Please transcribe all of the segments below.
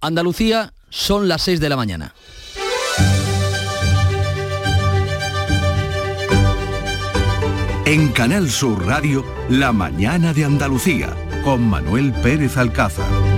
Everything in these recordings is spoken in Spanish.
Andalucía son las 6 de la mañana. En Canal Sur Radio, La mañana de Andalucía, con Manuel Pérez Alcázar.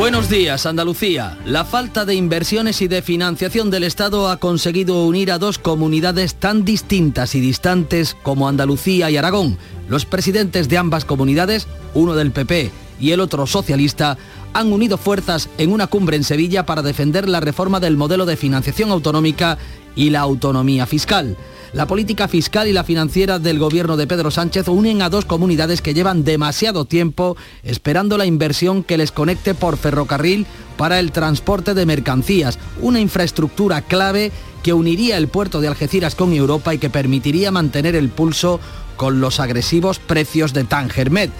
Buenos días, Andalucía. La falta de inversiones y de financiación del Estado ha conseguido unir a dos comunidades tan distintas y distantes como Andalucía y Aragón. Los presidentes de ambas comunidades, uno del PP y el otro socialista, han unido fuerzas en una cumbre en Sevilla para defender la reforma del modelo de financiación autonómica y la autonomía fiscal. La política fiscal y la financiera del gobierno de Pedro Sánchez unen a dos comunidades que llevan demasiado tiempo esperando la inversión que les conecte por ferrocarril para el transporte de mercancías, una infraestructura clave que uniría el puerto de Algeciras con Europa y que permitiría mantener el pulso con los agresivos precios de Tangermet.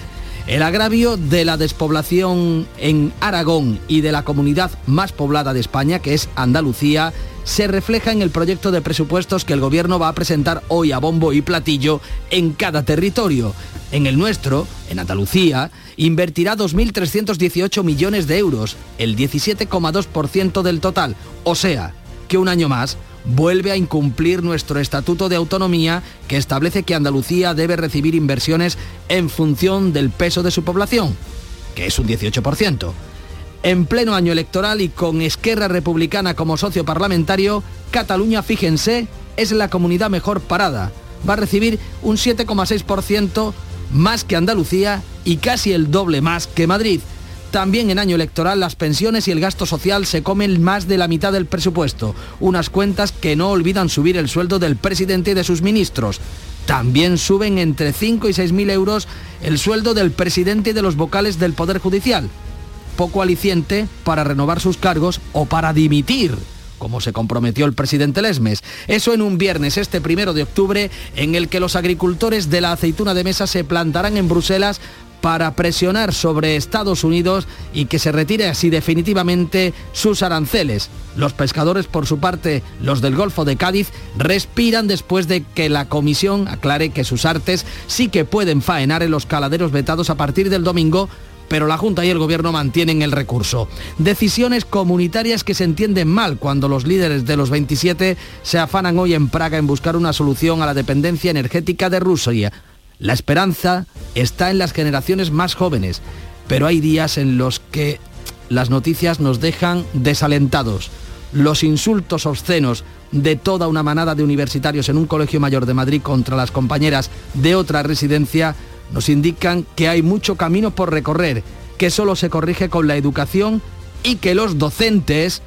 El agravio de la despoblación en Aragón y de la comunidad más poblada de España, que es Andalucía, se refleja en el proyecto de presupuestos que el Gobierno va a presentar hoy a bombo y platillo en cada territorio. En el nuestro, en Andalucía, invertirá 2.318 millones de euros, el 17,2% del total, o sea, que un año más vuelve a incumplir nuestro Estatuto de Autonomía que establece que Andalucía debe recibir inversiones en función del peso de su población, que es un 18%. En pleno año electoral y con Esquerra Republicana como socio parlamentario, Cataluña, fíjense, es la comunidad mejor parada. Va a recibir un 7,6% más que Andalucía y casi el doble más que Madrid. También en año electoral las pensiones y el gasto social se comen más de la mitad del presupuesto, unas cuentas que no olvidan subir el sueldo del presidente y de sus ministros. También suben entre 5 y 6 mil euros el sueldo del presidente y de los vocales del Poder Judicial. Poco aliciente para renovar sus cargos o para dimitir como se comprometió el presidente Lesmes. Eso en un viernes, este primero de octubre, en el que los agricultores de la aceituna de mesa se plantarán en Bruselas para presionar sobre Estados Unidos y que se retire así definitivamente sus aranceles. Los pescadores, por su parte, los del Golfo de Cádiz, respiran después de que la comisión aclare que sus artes sí que pueden faenar en los caladeros vetados a partir del domingo pero la Junta y el Gobierno mantienen el recurso. Decisiones comunitarias que se entienden mal cuando los líderes de los 27 se afanan hoy en Praga en buscar una solución a la dependencia energética de Rusia la esperanza está en las generaciones más jóvenes, pero hay días en los que las noticias nos dejan desalentados. Los insultos obscenos de toda una manada de universitarios en un colegio mayor de Madrid contra las compañeras de otra residencia nos indican que hay mucho camino por recorrer, que solo se corrige con la educación y que los docentes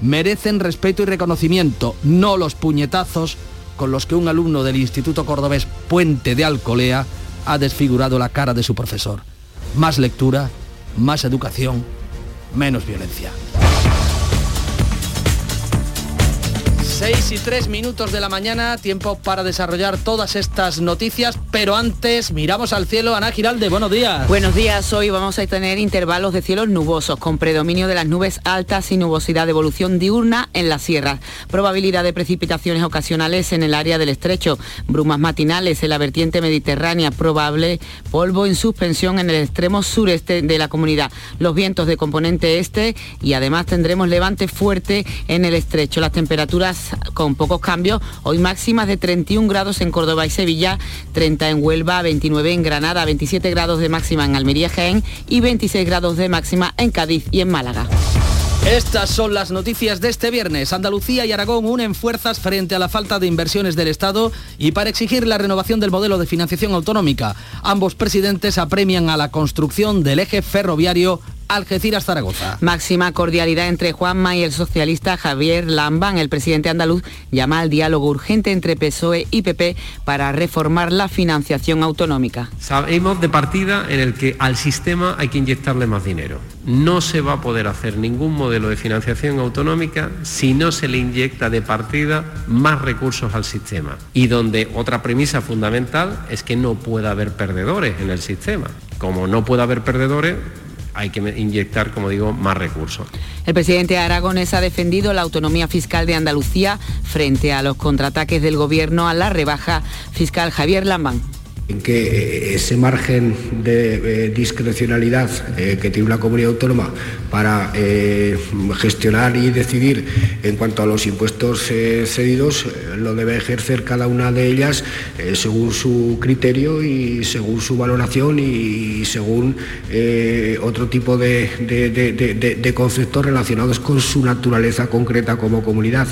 merecen respeto y reconocimiento, no los puñetazos con los que un alumno del Instituto Cordobés Puente de Alcolea ha desfigurado la cara de su profesor. Más lectura, más educación, menos violencia. 6 y 3 minutos de la mañana, tiempo para desarrollar todas estas noticias, pero antes miramos al cielo. Ana Giralde, buenos días. Buenos días, hoy vamos a tener intervalos de cielos nubosos, con predominio de las nubes altas y nubosidad de evolución diurna en las sierras. Probabilidad de precipitaciones ocasionales en el área del estrecho, brumas matinales en la vertiente mediterránea, probable polvo en suspensión en el extremo sureste de la comunidad. Los vientos de componente este y además tendremos levante fuerte en el estrecho. Las temperaturas con pocos cambios. Hoy máximas de 31 grados en Córdoba y Sevilla, 30 en Huelva, 29 en Granada, 27 grados de máxima en Almería, Jaén y 26 grados de máxima en Cádiz y en Málaga. Estas son las noticias de este viernes. Andalucía y Aragón unen fuerzas frente a la falta de inversiones del Estado y para exigir la renovación del modelo de financiación autonómica. Ambos presidentes apremian a la construcción del eje ferroviario Algeciras-Zaragoza. Máxima cordialidad entre Juanma y el socialista Javier Lambán. El presidente andaluz llama al diálogo urgente entre PSOE y PP para reformar la financiación autonómica. Sabemos de partida en el que al sistema hay que inyectarle más dinero. No se va a poder hacer ningún modelo de financiación autonómica si no se le inyecta de partida más recursos al sistema. Y donde otra premisa fundamental es que no pueda haber perdedores en el sistema. Como no puede haber perdedores, hay que inyectar, como digo, más recursos. El presidente Aragonés ha defendido la autonomía fiscal de Andalucía frente a los contraataques del gobierno a la rebaja fiscal Javier Lambán en que eh, ese margen de eh, discrecionalidad eh, que tiene una comunidad autónoma para gestionar y decidir en cuanto a los impuestos cedidos lo debe ejercer cada una de ellas según su criterio y según su valoración y según otro tipo de conceptos relacionados con su naturaleza concreta como comunidad.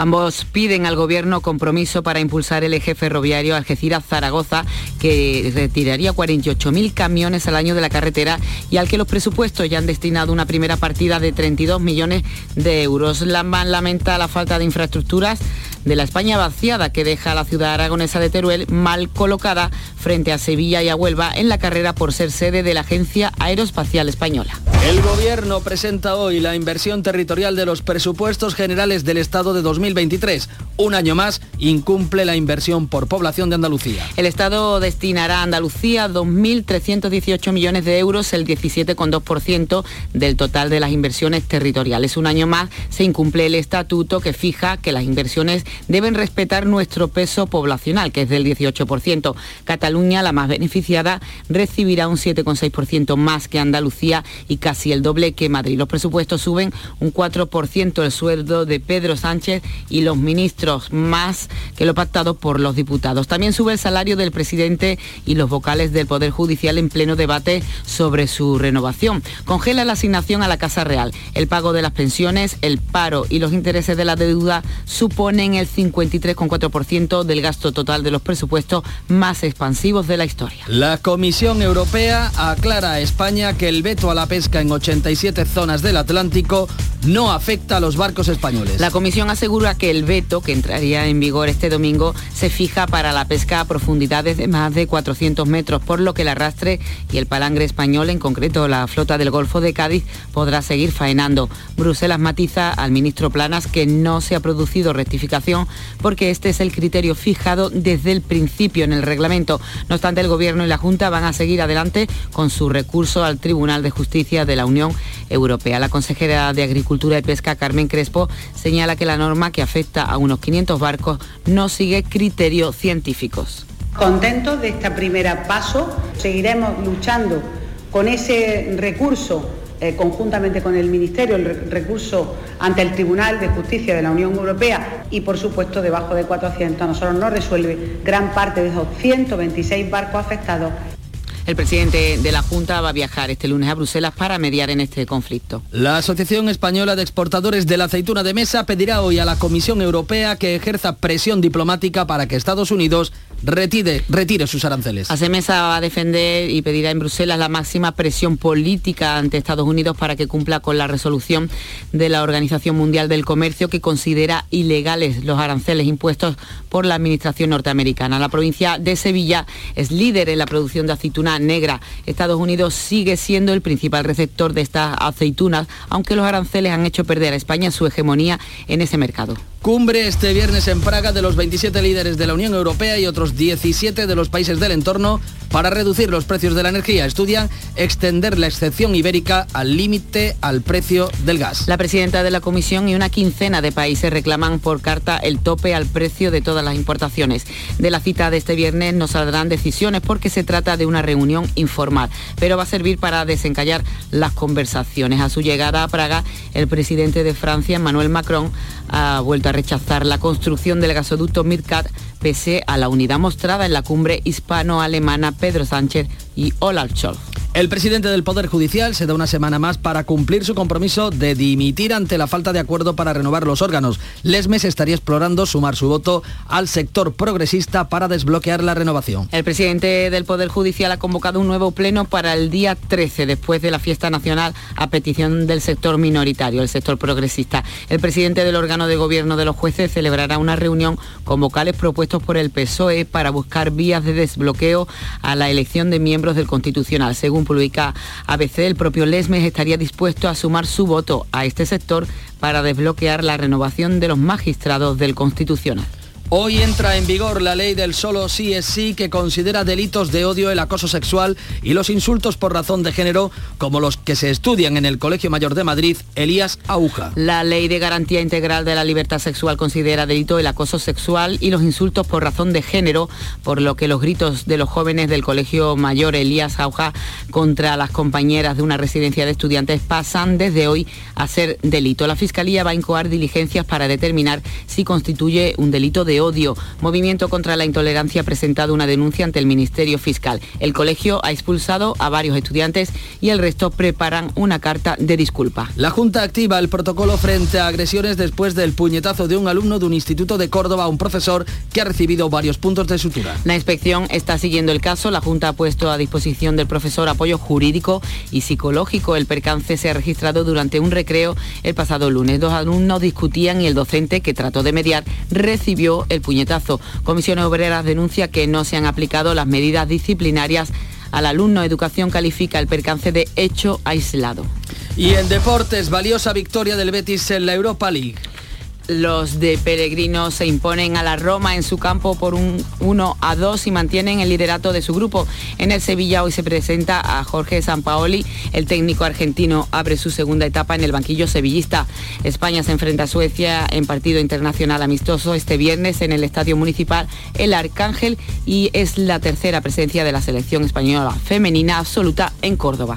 Ambos piden al Gobierno compromiso para impulsar el eje ferroviario Algeciras-Zaragoza, que retiraría 48.000 camiones al año de la carretera y al que los presupuestos ya han destinado una primera partida de 32 millones de euros. Lamban lamenta la falta de infraestructuras de la España vaciada que deja a la ciudad aragonesa de Teruel mal colocada frente a Sevilla y a Huelva en la carrera por ser sede de la Agencia Aeroespacial Española. El Gobierno presenta hoy la inversión territorial de los presupuestos generales del Estado de 2023. Un año más incumple la inversión por población de Andalucía. El Estado destinará a Andalucía 2.318 millones de euros, el 17,2% del total de las inversiones territoriales. Un año más se incumple el estatuto que fija que las inversiones deben respetar nuestro peso poblacional, que es del 18%. Cataluña, la más beneficiada, recibirá un 7,6% más que Andalucía y casi el doble que Madrid. Los presupuestos suben un 4% el sueldo de Pedro Sánchez y los ministros más que lo pactado por los diputados. También sube el salario del presidente y los vocales del Poder Judicial en pleno debate sobre su renovación. Congela la asignación a la Casa Real. El pago de las pensiones, el paro y los intereses de la deuda suponen el 53,4% del gasto total de los presupuestos más expansivos de la historia. La Comisión Europea aclara a España que el veto a la pesca en 87 zonas del Atlántico no afecta a los barcos españoles. La Comisión asegura que el veto, que entraría en vigor este domingo, se fija para la pesca a profundidades de más de 400 metros, por lo que el arrastre y el palangre español, en concreto la flota del Golfo de Cádiz, podrá seguir faenando. Bruselas matiza al ministro Planas que no se ha producido rectificación porque este es el criterio fijado desde el principio en el reglamento. No obstante, el Gobierno y la Junta van a seguir adelante con su recurso al Tribunal de Justicia de la Unión Europea. La consejera de Agricultura Cultura y Pesca, Carmen Crespo, señala que la norma que afecta a unos 500 barcos no sigue criterios científicos. Contentos de este primer paso, seguiremos luchando con ese recurso eh, conjuntamente con el Ministerio, el recurso ante el Tribunal de Justicia de la Unión Europea y, por supuesto, debajo de 400. A nosotros no resuelve gran parte de esos 126 barcos afectados el presidente de la Junta va a viajar este lunes a Bruselas para mediar en este conflicto. La Asociación Española de Exportadores de la Aceituna de Mesa pedirá hoy a la Comisión Europea que ejerza presión diplomática para que Estados Unidos retire, retire sus aranceles. Mesa va a defender y pedirá en Bruselas la máxima presión política ante Estados Unidos para que cumpla con la resolución de la Organización Mundial del Comercio que considera ilegales los aranceles impuestos por la Administración norteamericana. La provincia de Sevilla es líder en la producción de aceituna negra. Estados Unidos sigue siendo el principal receptor de estas aceitunas, aunque los aranceles han hecho perder a España su hegemonía en ese mercado. Cumbre este viernes en Praga de los 27 líderes de la Unión Europea y otros 17 de los países del entorno para reducir los precios de la energía. Estudian extender la excepción ibérica al límite al precio del gas. La presidenta de la Comisión y una quincena de países reclaman por carta el tope al precio de todas las importaciones. De la cita de este viernes no saldrán decisiones porque se trata de una reunión informal, pero va a servir para desencallar las conversaciones. A su llegada a Praga, el presidente de Francia, Emmanuel Macron, ha vuelto a rechazar la construcción del gasoducto Midcat pese a la unidad mostrada en la cumbre hispano-alemana Pedro Sánchez y Olaf Scholz. El presidente del Poder Judicial se da una semana más para cumplir su compromiso de dimitir ante la falta de acuerdo para renovar los órganos. Lesmes estaría explorando sumar su voto al sector progresista para desbloquear la renovación. El presidente del Poder Judicial ha convocado un nuevo pleno para el día 13, después de la fiesta nacional, a petición del sector minoritario, el sector progresista. El presidente del órgano de gobierno de los jueces celebrará una reunión con vocales propuestos por el PSOE para buscar vías de desbloqueo a la elección de miembros del Constitucional. Según publica ABC, el propio Lesmes estaría dispuesto a sumar su voto a este sector para desbloquear la renovación de los magistrados del Constitucional. Hoy entra en vigor la ley del solo sí es sí que considera delitos de odio el acoso sexual y los insultos por razón de género como los que se estudian en el Colegio Mayor de Madrid, Elías Aguja. La ley de garantía integral de la libertad sexual considera delito el acoso sexual y los insultos por razón de género, por lo que los gritos de los jóvenes del Colegio Mayor Elías Aguja contra las compañeras de una residencia de estudiantes pasan desde hoy a ser delito. La Fiscalía va a incoar diligencias para determinar si constituye un delito de odio. Movimiento contra la Intolerancia ha presentado una denuncia ante el Ministerio Fiscal. El colegio ha expulsado a varios estudiantes y el resto preparan una carta de disculpa. La Junta activa el protocolo frente a agresiones después del puñetazo de un alumno de un instituto de Córdoba a un profesor que ha recibido varios puntos de sutura. La inspección está siguiendo el caso. La Junta ha puesto a disposición del profesor apoyo jurídico y psicológico. El percance se ha registrado durante un recreo el pasado lunes. Dos alumnos discutían y el docente que trató de mediar recibió el puñetazo. Comisiones Obreras denuncia que no se han aplicado las medidas disciplinarias al alumno. Educación califica el percance de hecho aislado. Y en deportes, valiosa victoria del Betis en la Europa League. Los de Peregrino se imponen a la Roma en su campo por un 1 a 2 y mantienen el liderato de su grupo. En el Sevilla hoy se presenta a Jorge Sampaoli. El técnico argentino abre su segunda etapa en el banquillo sevillista. España se enfrenta a Suecia en partido internacional amistoso este viernes en el Estadio Municipal El Arcángel y es la tercera presencia de la selección española femenina absoluta en Córdoba.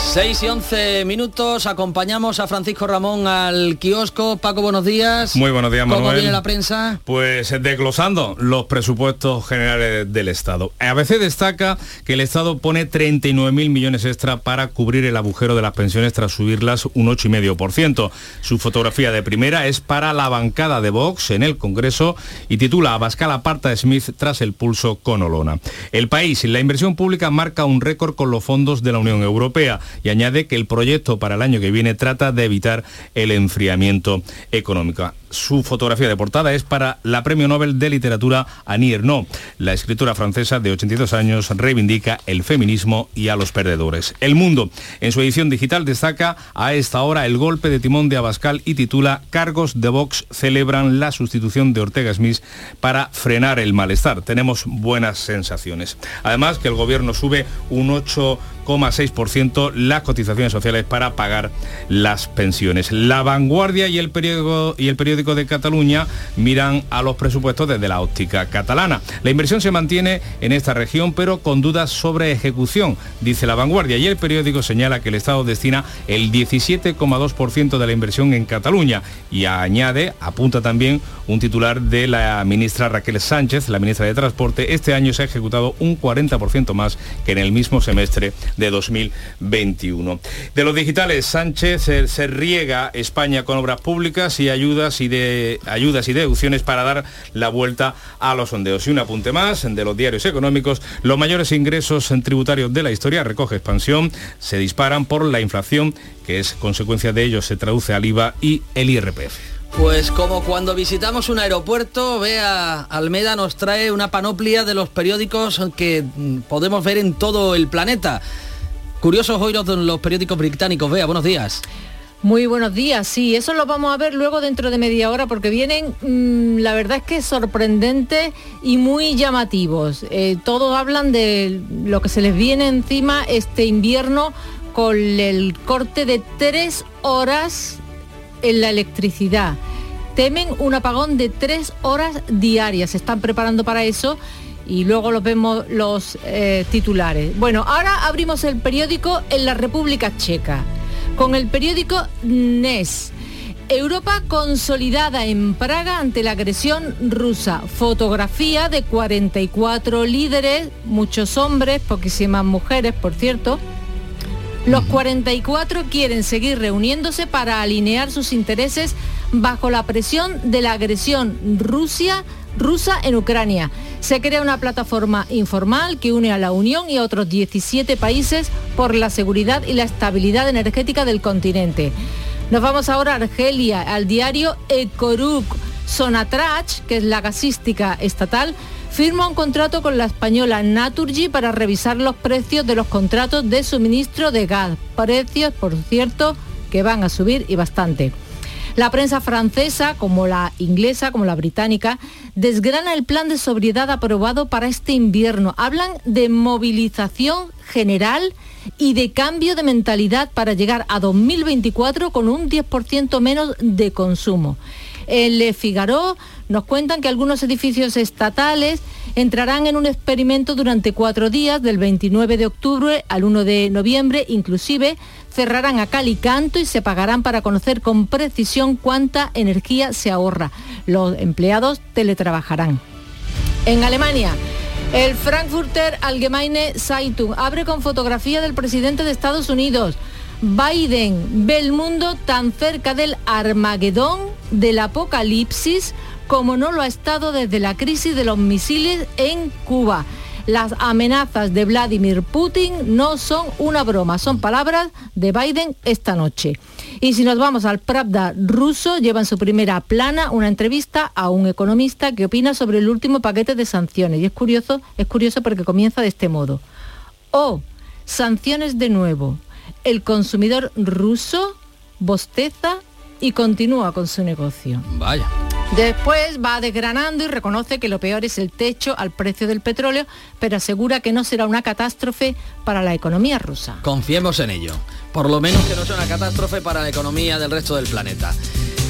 6 y 11 minutos, acompañamos a Francisco Ramón al kiosco. Paco, buenos días. Muy buenos días, Manuel. ¿Cómo viene la prensa? Pues desglosando los presupuestos generales del Estado. A veces destaca que el Estado pone 39.000 millones extra para cubrir el agujero de las pensiones tras subirlas un 8,5%. Su fotografía de primera es para la bancada de Vox en el Congreso y titula Abascal aparta Smith tras el pulso con Olona. El país, la inversión pública marca un récord con los fondos de la Unión Europea y añade que el proyecto para el año que viene trata de evitar el enfriamiento económico. Su fotografía de portada es para la Premio Nobel de Literatura Annie Ernaux. La escritora francesa de 82 años reivindica el feminismo y a los perdedores. El Mundo, en su edición digital, destaca a esta hora el golpe de timón de Abascal y titula Cargos de Vox celebran la sustitución de Ortega Smith para frenar el malestar. Tenemos buenas sensaciones. Además que el gobierno sube un 8,6% las cotizaciones sociales para pagar las pensiones. La vanguardia y el periódico, y el periódico de Cataluña miran a los presupuestos desde la óptica catalana. La inversión se mantiene en esta región, pero con dudas sobre ejecución, dice la vanguardia. Y el periódico señala que el Estado destina el 17,2% de la inversión en Cataluña y añade, apunta también un titular de la ministra Raquel Sánchez, la ministra de Transporte, este año se ha ejecutado un 40% más que en el mismo semestre de 2021. De los digitales, Sánchez se, se riega España con obras públicas y ayudas y de ayudas y deducciones para dar la vuelta a los sondeos. Y un apunte más de los diarios económicos, los mayores ingresos tributarios de la historia recoge expansión, se disparan por la inflación, que es consecuencia de ello se traduce al IVA y el IRPF. Pues como cuando visitamos un aeropuerto, vea, Almeda nos trae una panoplia de los periódicos que mm, podemos ver en todo el planeta. Curiosos hoy los, los periódicos británicos. Vea, buenos días. Muy buenos días, sí, eso lo vamos a ver luego dentro de media hora porque vienen, mmm, la verdad es que sorprendentes y muy llamativos. Eh, todos hablan de lo que se les viene encima este invierno con el corte de tres horas en la electricidad. Temen un apagón de tres horas diarias, se están preparando para eso y luego los vemos los eh, titulares. Bueno, ahora abrimos el periódico en la República Checa con el periódico NES. Europa consolidada en Praga ante la agresión rusa. Fotografía de 44 líderes, muchos hombres, poquísimas mujeres, por cierto. Los 44 quieren seguir reuniéndose para alinear sus intereses bajo la presión de la agresión Rusia rusa en Ucrania. Se crea una plataforma informal que une a la Unión y a otros 17 países por la seguridad y la estabilidad energética del continente. Nos vamos ahora a Argelia, al diario Ecoruk. Sonatrach, que es la gasística estatal, firma un contrato con la española Naturgy para revisar los precios de los contratos de suministro de gas. Precios, por cierto, que van a subir y bastante. La prensa francesa, como la inglesa, como la británica, desgrana el plan de sobriedad aprobado para este invierno. Hablan de movilización general y de cambio de mentalidad para llegar a 2024 con un 10% menos de consumo. En Le Figaro nos cuentan que algunos edificios estatales entrarán en un experimento durante cuatro días, del 29 de octubre al 1 de noviembre, inclusive cerrarán a cal y canto y se pagarán para conocer con precisión cuánta energía se ahorra. Los empleados teletrabajarán. En Alemania, el Frankfurter Allgemeine Zeitung abre con fotografía del presidente de Estados Unidos. Biden ve el mundo tan cerca del Armagedón, del apocalipsis, como no lo ha estado desde la crisis de los misiles en Cuba. Las amenazas de Vladimir Putin no son una broma, son palabras de Biden esta noche. Y si nos vamos al Pravda ruso, lleva en su primera plana una entrevista a un economista que opina sobre el último paquete de sanciones. Y es curioso, es curioso porque comienza de este modo. O oh, sanciones de nuevo. El consumidor ruso bosteza y continúa con su negocio. Vaya. Después va desgranando y reconoce que lo peor es el techo al precio del petróleo, pero asegura que no será una catástrofe para la economía rusa. Confiemos en ello. Por lo menos que no sea una catástrofe para la economía del resto del planeta.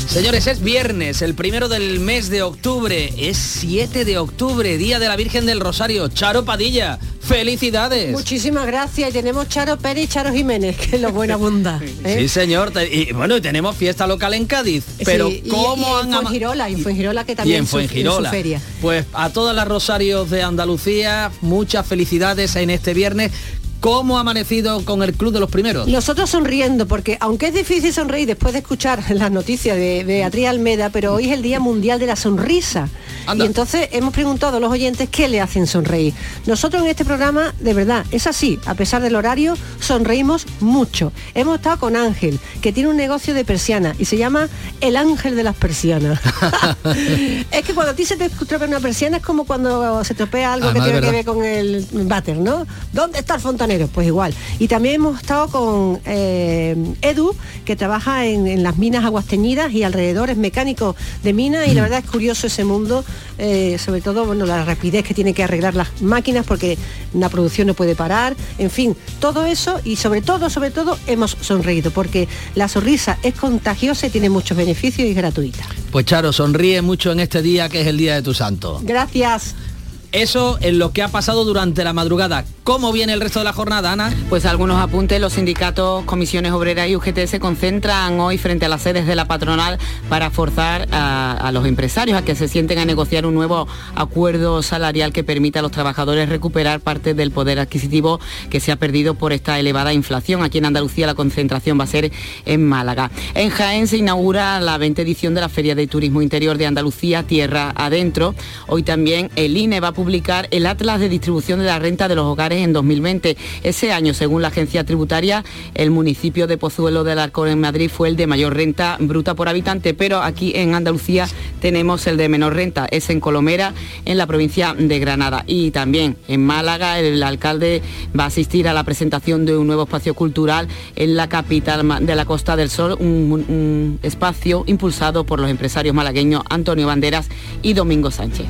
Señores, es viernes, el primero del mes de octubre. Es 7 de octubre, Día de la Virgen del Rosario. Charo Padilla, felicidades. Muchísimas gracias. Y tenemos Charo Pérez y Charo Jiménez, que es lo buena bunda. ¿eh? Sí, señor. Y bueno, tenemos fiesta local en Cádiz. Pero ¿cómo han... Y Girola, y fue Girola que también fue en Girola. feria. Pues a todas las Rosarios de Andalucía, muchas felicidades en este viernes ¿Cómo ha amanecido con el Club de los Primeros? Nosotros sonriendo, porque aunque es difícil sonreír después de escuchar las noticias de Beatriz Almeda, pero hoy es el Día Mundial de la Sonrisa. Y entonces hemos preguntado a los oyentes qué le hacen sonreír. Nosotros en este programa, de verdad, es así, a pesar del horario, sonreímos mucho. Hemos estado con Ángel, que tiene un negocio de persiana y se llama El Ángel de las Persianas. es que cuando a ti se te estropea una persiana es como cuando se tropea algo que tiene que ver con el váter, ¿no? ¿Dónde está el fontanero? Pues igual. Y también hemos estado con eh, Edu, que trabaja en, las minas aguas teñidas y alrededor es mecánico de minas y la mm. verdad es curioso ese mundo, eh, sobre todo bueno, la rapidez que tiene que arreglar las máquinas porque la producción no puede parar, en fin, todo eso y sobre todo, sobre todo hemos sonreído porque la sonrisa es contagiosa y tiene muchos beneficios y es gratuita. Pues Charo, sonríe mucho en este día que es el día de tu santo. Gracias. Eso en lo que ha pasado durante la madrugada. ¿Cómo viene el resto de la jornada, Ana? Pues algunos apuntes, los sindicatos, comisiones obreras y UGT se concentran hoy frente a las sedes de la patronal para forzar a, los empresarios a que se sienten a negociar un nuevo acuerdo salarial que permita a los trabajadores recuperar parte del poder adquisitivo que se ha perdido por esta elevada inflación. Aquí en Andalucía la concentración va a ser en Málaga. En Jaén se inaugura la 20 edición de la Feria de Turismo Interior de Andalucía, Tierra Adentro. Hoy también el INE va a publicar el Atlas de Distribución de la Renta de los Hogares en 2020. Ese año, según la agencia tributaria, el municipio de Pozuelo del Arcón en Madrid fue el de mayor renta bruta por habitante, pero aquí en Andalucía tenemos el de menor renta, es en Colomera, en la provincia de Granada. Y también en Málaga, el alcalde va a asistir a la presentación de un nuevo espacio cultural en la capital de la Costa del Sol, un, un espacio impulsado por los empresarios malagueños Antonio Banderas y Domingo Sánchez.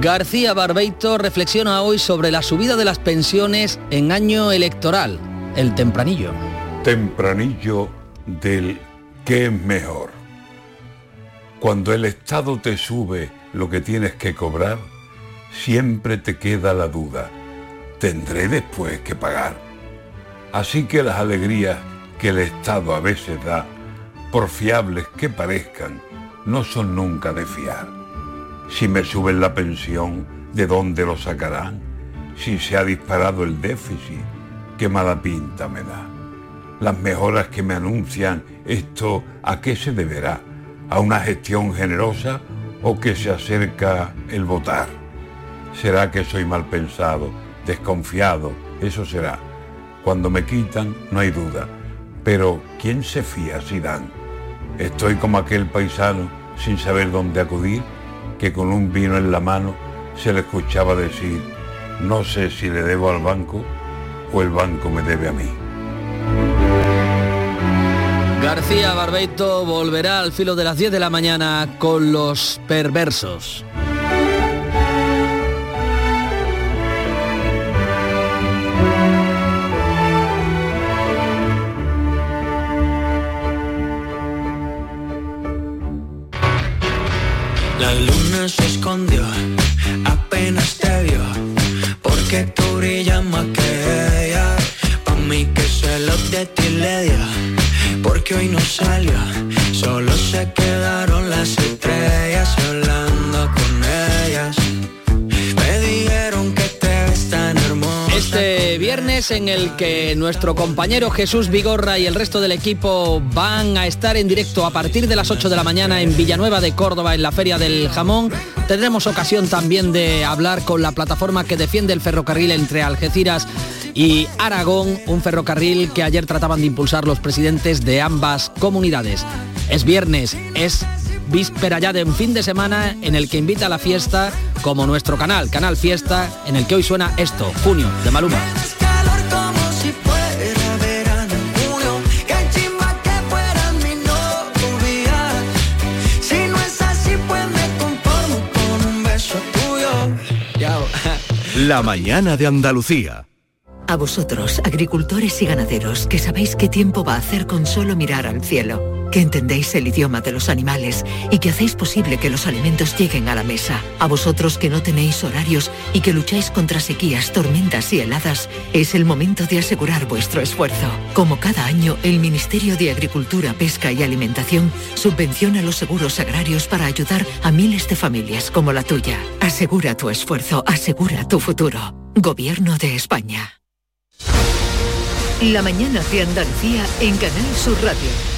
García Barbeito reflexiona hoy sobre la subida de las pensiones en año electoral, el tempranillo. Tempranillo del qué es mejor. Cuando el Estado te sube lo que tienes que cobrar, siempre te queda la duda. ¿Tendré después que pagar? Así que las alegrías que el Estado a veces da, por fiables que parezcan, no son nunca de fiar. Si me suben la pensión, ¿de dónde lo sacarán? Si se ha disparado el déficit, qué mala pinta me da. Las mejoras que me anuncian, ¿esto a qué se deberá? ¿A una gestión generosa o que se acerca el votar? ¿Será que soy mal pensado, desconfiado? Eso será. Cuando me quitan, no hay duda. Pero, ¿quién se fía si dan? Estoy como aquel paisano sin saber dónde acudir que con un vino en la mano se le escuchaba decir, No sé si le debo al banco o el banco me debe a mí. García Barbeito volverá al filo de las 10 de la mañana con los perversos. La luna se escondió, apenas te vio, porque tú brillas más que ella. Pa' mí que se lo de ti le dio, porque hoy no salió, solo se quedaron las estrellas hablando con ellas. Este viernes en el que nuestro compañero Jesús Vigorra y el resto del equipo van a estar en directo a partir de las 8 de la mañana en Villanueva de Córdoba en la Feria del Jamón. Tendremos ocasión también de hablar con la plataforma que defiende el ferrocarril entre Algeciras y Aragón, un ferrocarril que ayer trataban de impulsar los presidentes de ambas comunidades. Es viernes, es víspera ya de un fin de semana en el que invita a la fiesta como nuestro canal, Canal Fiesta, en el que hoy suena esto, junio, de Maluma. pues. La mañana de Andalucía. A vosotros, agricultores y ganaderos, que sabéis qué tiempo va a hacer con solo mirar al cielo, que entendéis el idioma de los animales y que hacéis posible que los alimentos lleguen a la mesa. A vosotros que no tenéis horarios y que lucháis contra sequías, tormentas y heladas, es el momento de asegurar vuestro esfuerzo. Como cada año, el Ministerio de Agricultura, Pesca y Alimentación subvenciona los seguros agrarios para ayudar a miles de familias como la tuya. Asegura tu esfuerzo, asegura tu futuro. Gobierno de España. La mañana de Andalucía en Canal Sur Radio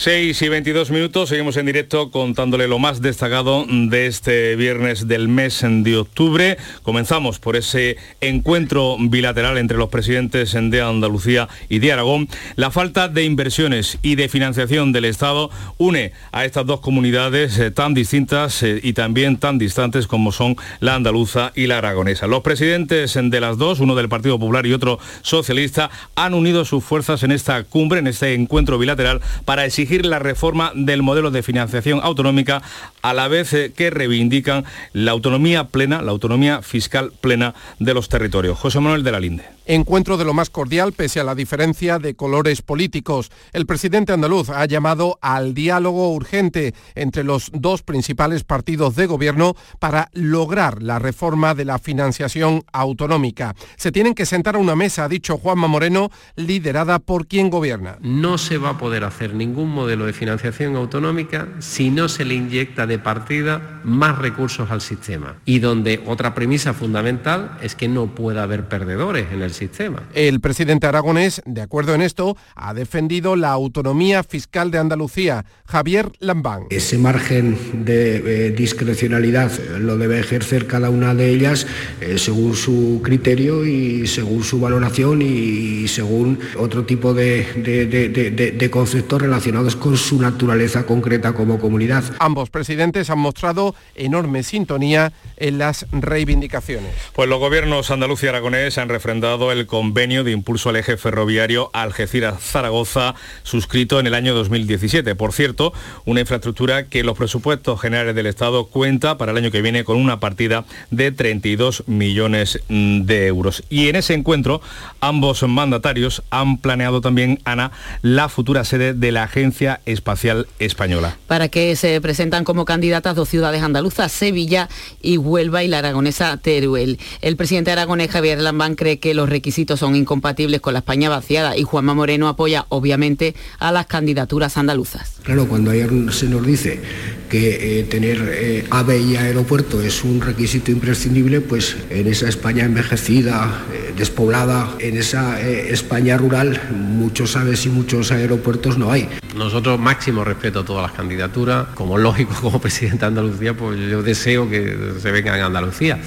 6 y 22 minutos, seguimos en directo contándole lo más destacado de este viernes del mes de octubre. Comenzamos por ese encuentro bilateral entre los presidentes de Andalucía y de Aragón. La falta de inversiones y de financiación del Estado une a estas dos comunidades eh, tan distintas eh, y también tan distantes como son la andaluza y la aragonesa. Los presidentes de las dos, uno del Partido Popular y otro socialista, han unido sus fuerzas en esta cumbre, en este encuentro bilateral, para exigir la reforma del modelo de financiación autonómica a la vez eh, que reivindican la autonomía plena, la autonomía fiscal plena de los territorios. José Manuel de la Linde. Encuentro de lo más cordial pese a la diferencia de colores políticos. El presidente andaluz ha llamado al diálogo urgente entre los dos principales partidos de gobierno para lograr la reforma de la financiación autonómica. Se tienen que sentar a una mesa, ha dicho Juanma Moreno, liderada por quien gobierna. No se va a poder hacer ningún modelo de financiación autonómica si no se le inyecta de partida más recursos al sistema. Y donde otra premisa fundamental es que no pueda haber perdedores en el sistema. El presidente aragonés, de acuerdo en esto, ha defendido la autonomía fiscal de Andalucía. Javier Lambán. Ese margen de eh, discrecionalidad lo debe ejercer cada una de ellas eh, según su criterio y según su valoración y según otro tipo de, de- de- de- de conceptos relacionados con su naturaleza concreta como comunidad. Ambos presidentes han mostrado enorme sintonía en las reivindicaciones. Pues los gobiernos andaluz y aragonés han refrendado el convenio de impulso al eje ferroviario Algeciras-Zaragoza suscrito en el año 2017. Por cierto, una infraestructura que los presupuestos generales del Estado cuenta para el año que viene con una partida de 32 millones mm, de euros. Y en ese encuentro, ambos mandatarios han planeado también, Ana, la futura sede de la Agencia Espacial Española. para que se presentan como candidatas dos ciudades andaluzas, Sevilla y Huelva y la aragonesa Teruel. El presidente aragonés Javier Lambán cree que los requisitos son incompatibles con la España vaciada y Juanma Moreno apoya obviamente a las candidaturas andaluzas. Claro, cuando ayer se nos dice que eh, tener eh, AVE y aeropuerto es un requisito imprescindible, pues en esa España envejecida, eh, despoblada, en esa eh, España rural, muchos aves y muchos aeropuertos no hay. Nosotros máximo respeto a todas las candidaturas. Como lógico, como presidente de Andalucía, pues yo deseo que se vengan a Andalucía.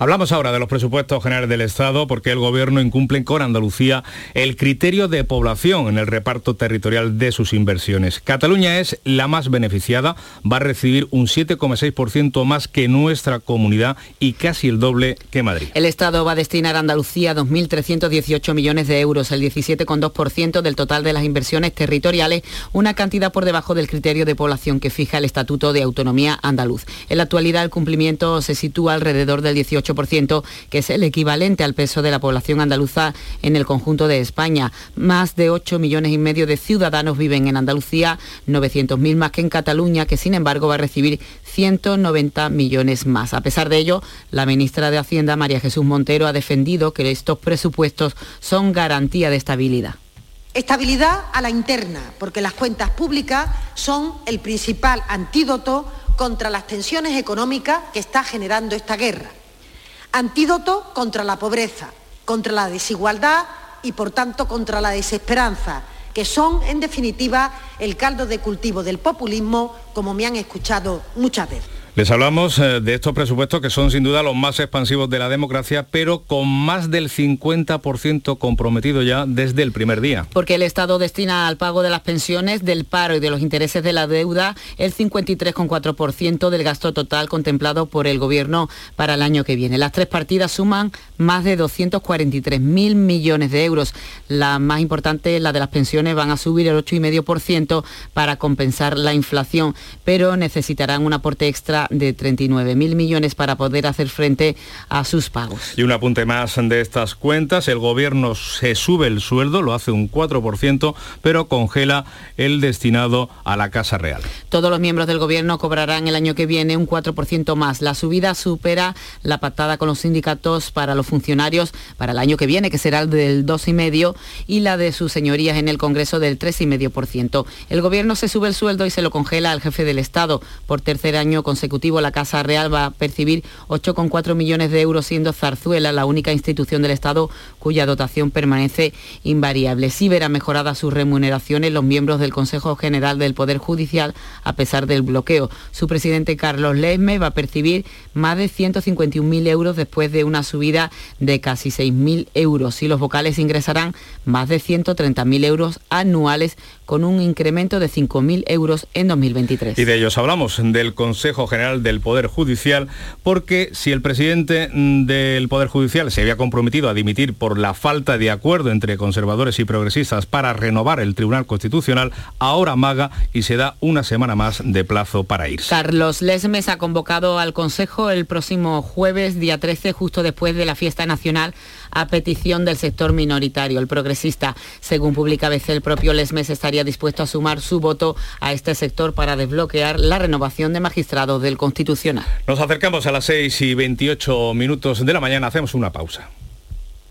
Hablamos ahora de los presupuestos generales del Estado porque el Gobierno incumple con Andalucía el criterio de población en el reparto territorial de sus inversiones. Cataluña es la más beneficiada, va a recibir un 7,6% más que nuestra comunidad y casi el doble que Madrid. El Estado va a destinar a Andalucía 2.318 millones de euros, el 17,2% del total de las inversiones territoriales, una cantidad por debajo del criterio de población que fija el Estatuto de Autonomía Andaluz. En la actualidad el cumplimiento se sitúa alrededor del 18 que es el equivalente al peso de la población andaluza en el conjunto de España. Más de 8 millones y medio de ciudadanos viven en Andalucía, 900.000 más que en Cataluña, que sin embargo va a recibir 190 millones más. A pesar de ello, la ministra de Hacienda, María Jesús Montero, ha defendido que estos presupuestos son garantía de estabilidad. Estabilidad a la interna, porque las cuentas públicas son el principal antídoto contra las tensiones económicas que está generando esta guerra antídoto contra la pobreza, contra la desigualdad y, por tanto, contra la desesperanza, que son, en definitiva, el caldo de cultivo del populismo, como me han escuchado muchas veces. Les hablamos eh, de estos presupuestos que son sin duda los más expansivos de la democracia, pero con más del 50% comprometido ya desde el primer día. Porque el Estado destina al pago de las pensiones, del paro y de los intereses de la deuda el 53,4% del gasto total contemplado por el Gobierno para el año que viene. Las tres partidas suman más de 243.000 millones de euros. La más importante, la de las pensiones, van a subir el 8,5% para compensar la inflación, pero necesitarán un aporte extra de 39.000 millones para poder hacer frente a sus pagos. Y un apunte más de estas cuentas, el gobierno se sube el sueldo, lo hace un 4%, pero congela el destinado a la Casa Real. Todos los miembros del gobierno cobrarán el año que viene un 4% más. La subida supera la patada con los sindicatos para los funcionarios para el año que viene, que será el del 2,5%, y la de sus señorías en el Congreso del 3,5%. El gobierno se sube el sueldo y se lo congela al jefe del Estado. Por tercer año consecutivo la Casa Real va a percibir 8,4 millones de euros, siendo Zarzuela la única institución del Estado cuya dotación permanece invariable. Sí verá mejoradas sus remuneraciones los miembros del Consejo General del Poder Judicial a pesar del bloqueo. Su presidente Carlos Lesme va a percibir más de 151.000 euros después de una subida de casi 6.000 euros y los vocales ingresarán más de 130.000 euros anuales con un incremento de 5.000 euros en 2023. Y de ellos hablamos, del Consejo General del Poder Judicial, porque si el presidente del Poder Judicial se había comprometido a dimitir por la falta de acuerdo entre conservadores y progresistas para renovar el Tribunal Constitucional, ahora maga y se da una semana más de plazo para irse. Carlos Lesmes ha convocado al Consejo el próximo jueves, día 13, justo después de la fiesta nacional a petición del sector minoritario, el progresista. Según publica ABC, el propio Lesmes estaría dispuesto a sumar su voto a este sector para desbloquear la renovación de magistrados del Constitucional. Nos acercamos a las 6 y 28 minutos de la mañana, hacemos una pausa.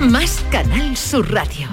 Más Canal Sur Radio.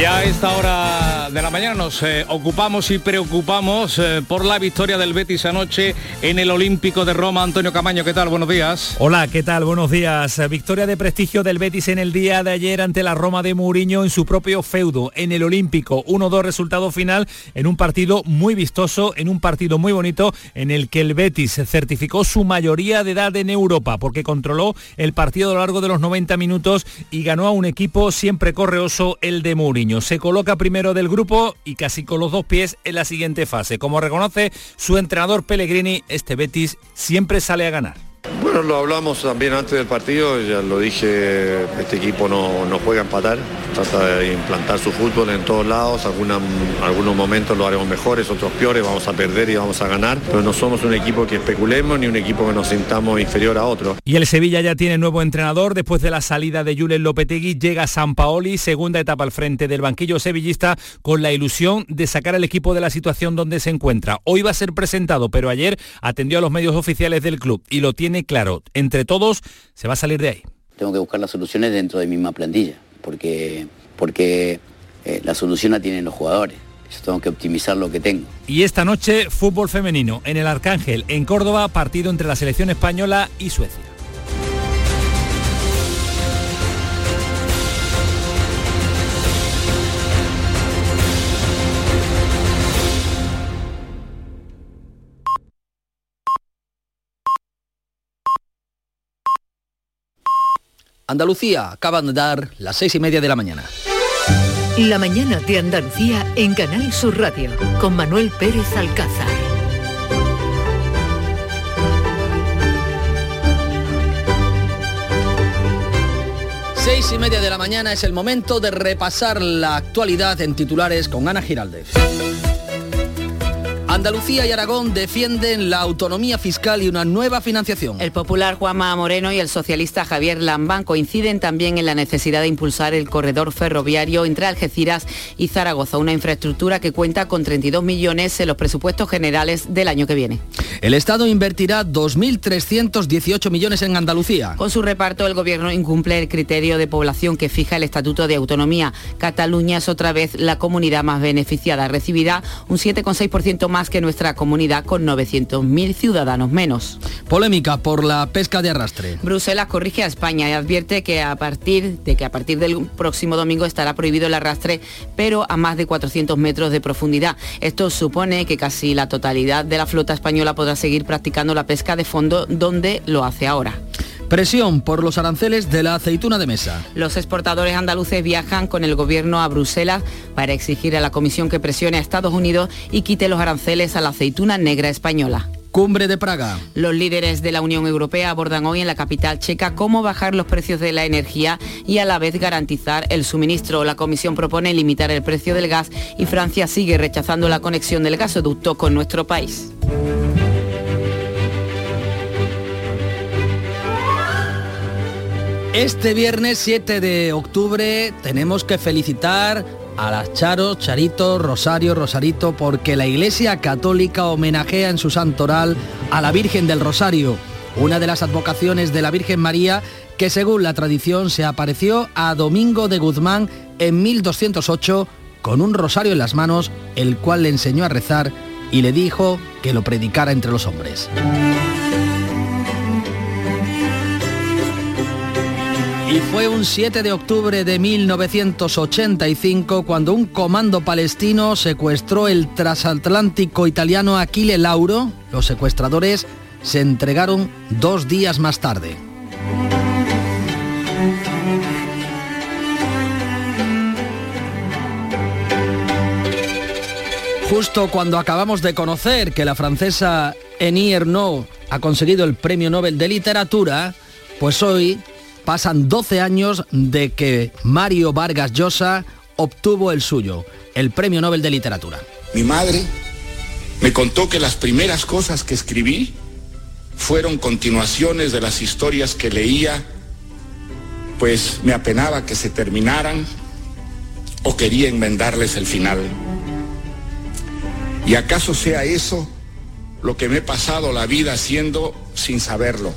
Ya a esta hora de la mañana nos eh, ocupamos y preocupamos eh, por la victoria del Betis anoche en el Olímpico de Roma. Antonio Camaño, ¿qué tal? Buenos días. Hola, ¿qué tal? Buenos días. Victoria de prestigio del Betis en el día de ayer ante la Roma de Mourinho en su propio feudo, en el Olímpico. 1-2 resultado final en un partido muy vistoso, en un partido muy bonito, en el que el Betis certificó su mayoría de edad en Europa, porque controló el partido a lo largo de los 90 minutos y ganó a un equipo siempre correoso, el de Mourinho. Se coloca primero del grupo y casi con los dos pies en la siguiente fase. Como reconoce su entrenador Pellegrini, este Betis siempre sale a ganar. Bueno, lo hablamos también antes del partido, ya lo dije, este equipo no, no juega a empatar, trata de implantar su fútbol en todos lados, algunos momentos lo haremos mejores, otros peores, vamos a perder y vamos a ganar, pero no somos un equipo que especulemos ni un equipo que nos sintamos inferior a otro. Y el Sevilla ya tiene nuevo entrenador, después de la salida de Julen Lopetegui llega San Paoli, segunda etapa al frente del banquillo sevillista con la ilusión de sacar al equipo de la situación donde se encuentra. Hoy va a ser presentado, pero ayer atendió a los medios oficiales del club y lo tiene claro, entre todos se va a salir de ahí. Tengo que buscar las soluciones dentro de mi misma plantilla, porque, porque eh, la solución la tienen los jugadores. Yo tengo que optimizar lo que tengo. Y esta noche, fútbol femenino en el Arcángel, en Córdoba, partido entre la selección española y Suecia. Andalucía, acaban de dar las seis y media de la mañana. La mañana de Andalucía en Canal Sur Radio con Manuel Pérez Alcázar. Seis y media de la mañana es el momento de repasar la actualidad en titulares con Ana Giraldez. Andalucía y Aragón defienden la autonomía fiscal y una nueva financiación. El popular Juanma Moreno y el socialista Javier Lambán coinciden también en la necesidad de impulsar el corredor ferroviario entre Algeciras y Zaragoza, una infraestructura que cuenta con 32 millones en los presupuestos generales del año que viene. El Estado invertirá 2.318 millones en Andalucía. Con su reparto, el Gobierno incumple el criterio de población que fija el Estatuto de Autonomía. Cataluña es otra vez la comunidad más beneficiada. Recibirá un 7,6% más que nuestra comunidad con 900.000 ciudadanos menos. Polémica por la pesca de arrastre. Bruselas corrige a España y advierte que a partir de que a partir del próximo domingo estará prohibido el arrastre, pero a más de 400 metros de profundidad. Esto supone que casi la totalidad de la flota española podrá seguir practicando la pesca de fondo donde lo hace ahora. Presión por los aranceles de la aceituna de mesa. Los exportadores andaluces viajan con el gobierno a Bruselas para exigir a la Comisión que presione a Estados Unidos y quite los aranceles a la aceituna negra española. Cumbre de Praga. Los líderes de la Unión Europea abordan hoy en la capital checa cómo bajar los precios de la energía y a la vez garantizar el suministro. La Comisión propone limitar el precio del gas y Francia sigue rechazando la conexión del gasoducto con nuestro país. Este viernes 7 de octubre tenemos que felicitar a las Charo, Charito, Rosario, Rosarito, porque la Iglesia Católica homenajea en su santoral a la Virgen del Rosario, una de las advocaciones de la Virgen María que según la tradición se apareció a Domingo de Guzmán en 1208 con un rosario en las manos, el cual le enseñó a rezar y le dijo que lo predicara entre los hombres. Y fue un 7 de octubre de 1985 cuando un comando palestino secuestró el transatlántico italiano Aquile Lauro. Los secuestradores se entregaron dos días más tarde. Justo cuando acabamos de conocer que la francesa Eni Ernaux ha conseguido el Premio Nobel de Literatura, pues hoy Pasan 12 años de que Mario Vargas Llosa obtuvo el suyo, el Premio Nobel de Literatura. Mi madre me contó que las primeras cosas que escribí fueron continuaciones de las historias que leía, pues me apenaba que se terminaran o quería enmendarles el final. ¿Y acaso sea eso lo que me he pasado la vida haciendo sin saberlo?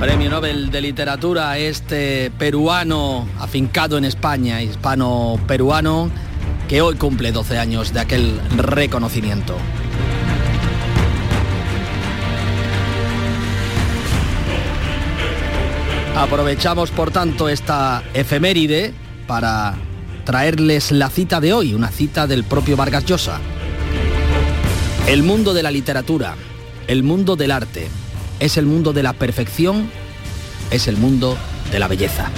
Premio Nobel de Literatura este peruano afincado en España, hispano-peruano, que hoy cumple 12 años de aquel reconocimiento. Aprovechamos por tanto esta efeméride para traerles la cita de hoy, una cita del propio Vargas Llosa. El mundo de la literatura, el mundo del arte, es el mundo de la perfección, es el mundo de la belleza.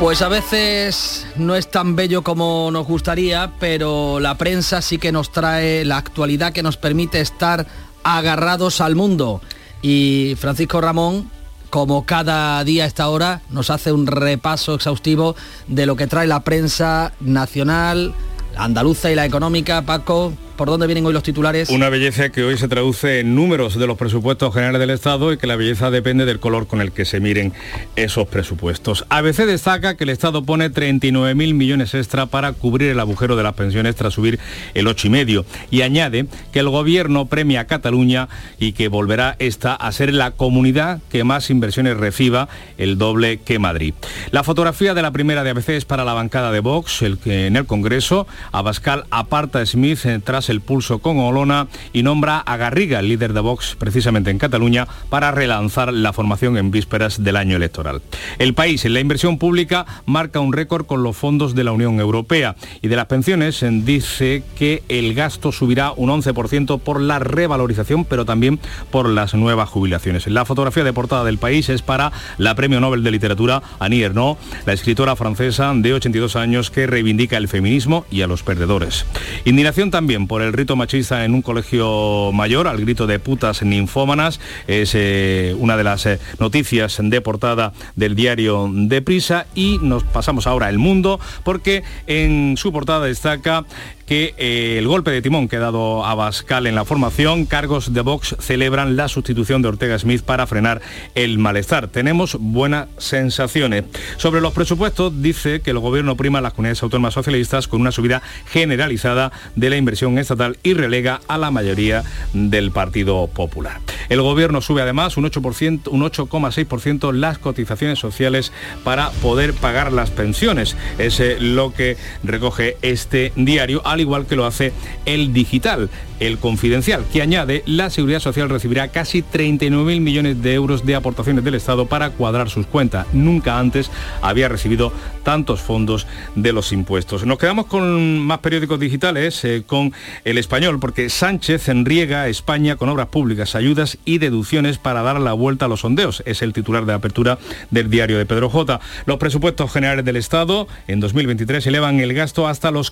Pues a veces no es tan bello como nos gustaría, pero la prensa sí que nos trae la actualidad que nos permite estar agarrados al mundo. Y Francisco Ramón, como cada día a esta hora, nos hace un repaso exhaustivo de lo que trae la prensa nacional, andaluza y la económica. Paco, ¿Por dónde vienen hoy los titulares? Una belleza que hoy se traduce en números de los presupuestos generales del Estado y que la belleza depende del color con el que se miren esos presupuestos. ABC destaca que el Estado pone 39.000 millones extra para cubrir el agujero de las pensiones tras subir el 8,5 y añade que el gobierno premia a Cataluña y que volverá esta a ser la comunidad que más inversiones reciba, el doble que Madrid. La fotografía de la primera de ABC es para la bancada de Vox, el que en el Congreso Abascal aparta a Smith eh, tras el pulso con Olona y nombra a Garriga, el líder de Vox, precisamente en Cataluña, para relanzar la formación en vísperas del año electoral. El país en la inversión pública marca un récord con los fondos de la Unión Europea y de las pensiones dice que el gasto subirá un 11% por la revalorización, pero también por las nuevas jubilaciones. La fotografía de portada del país es para la Premio Nobel de Literatura Annie Ernaux, la escritora francesa de 82 años que reivindica el feminismo y a los perdedores. Indignación también por el rito machista en un colegio mayor, al grito de putas ninfómanas. Es eh, una de las eh, noticias de portada del diario de Prisa y nos pasamos ahora al mundo porque en su portada destaca que eh, el golpe de timón que ha dado Abascal en la formación, cargos de Vox celebran la sustitución de Ortega Smith para frenar el malestar. Tenemos buenas sensaciones. Sobre los presupuestos, dice que el gobierno prima las comunidades autónomas socialistas con una subida generalizada de la inversión estatal y relega a la mayoría del Partido Popular. El gobierno sube además un 8%, un 8,6% las cotizaciones sociales para poder pagar las pensiones. Es lo que recoge este diario, igual que lo hace el digital el Confidencial, que añade la Seguridad Social recibirá casi 39.000 millones de euros de aportaciones del Estado para cuadrar sus cuentas. Nunca antes había recibido tantos fondos de los impuestos. Nos quedamos con más periódicos digitales, eh, con el español, porque Sánchez enriega a España con obras públicas, ayudas y deducciones para dar la vuelta a los sondeos. Es el titular de apertura del diario de Pedro J. Los presupuestos generales del Estado en 2023 elevan el gasto hasta los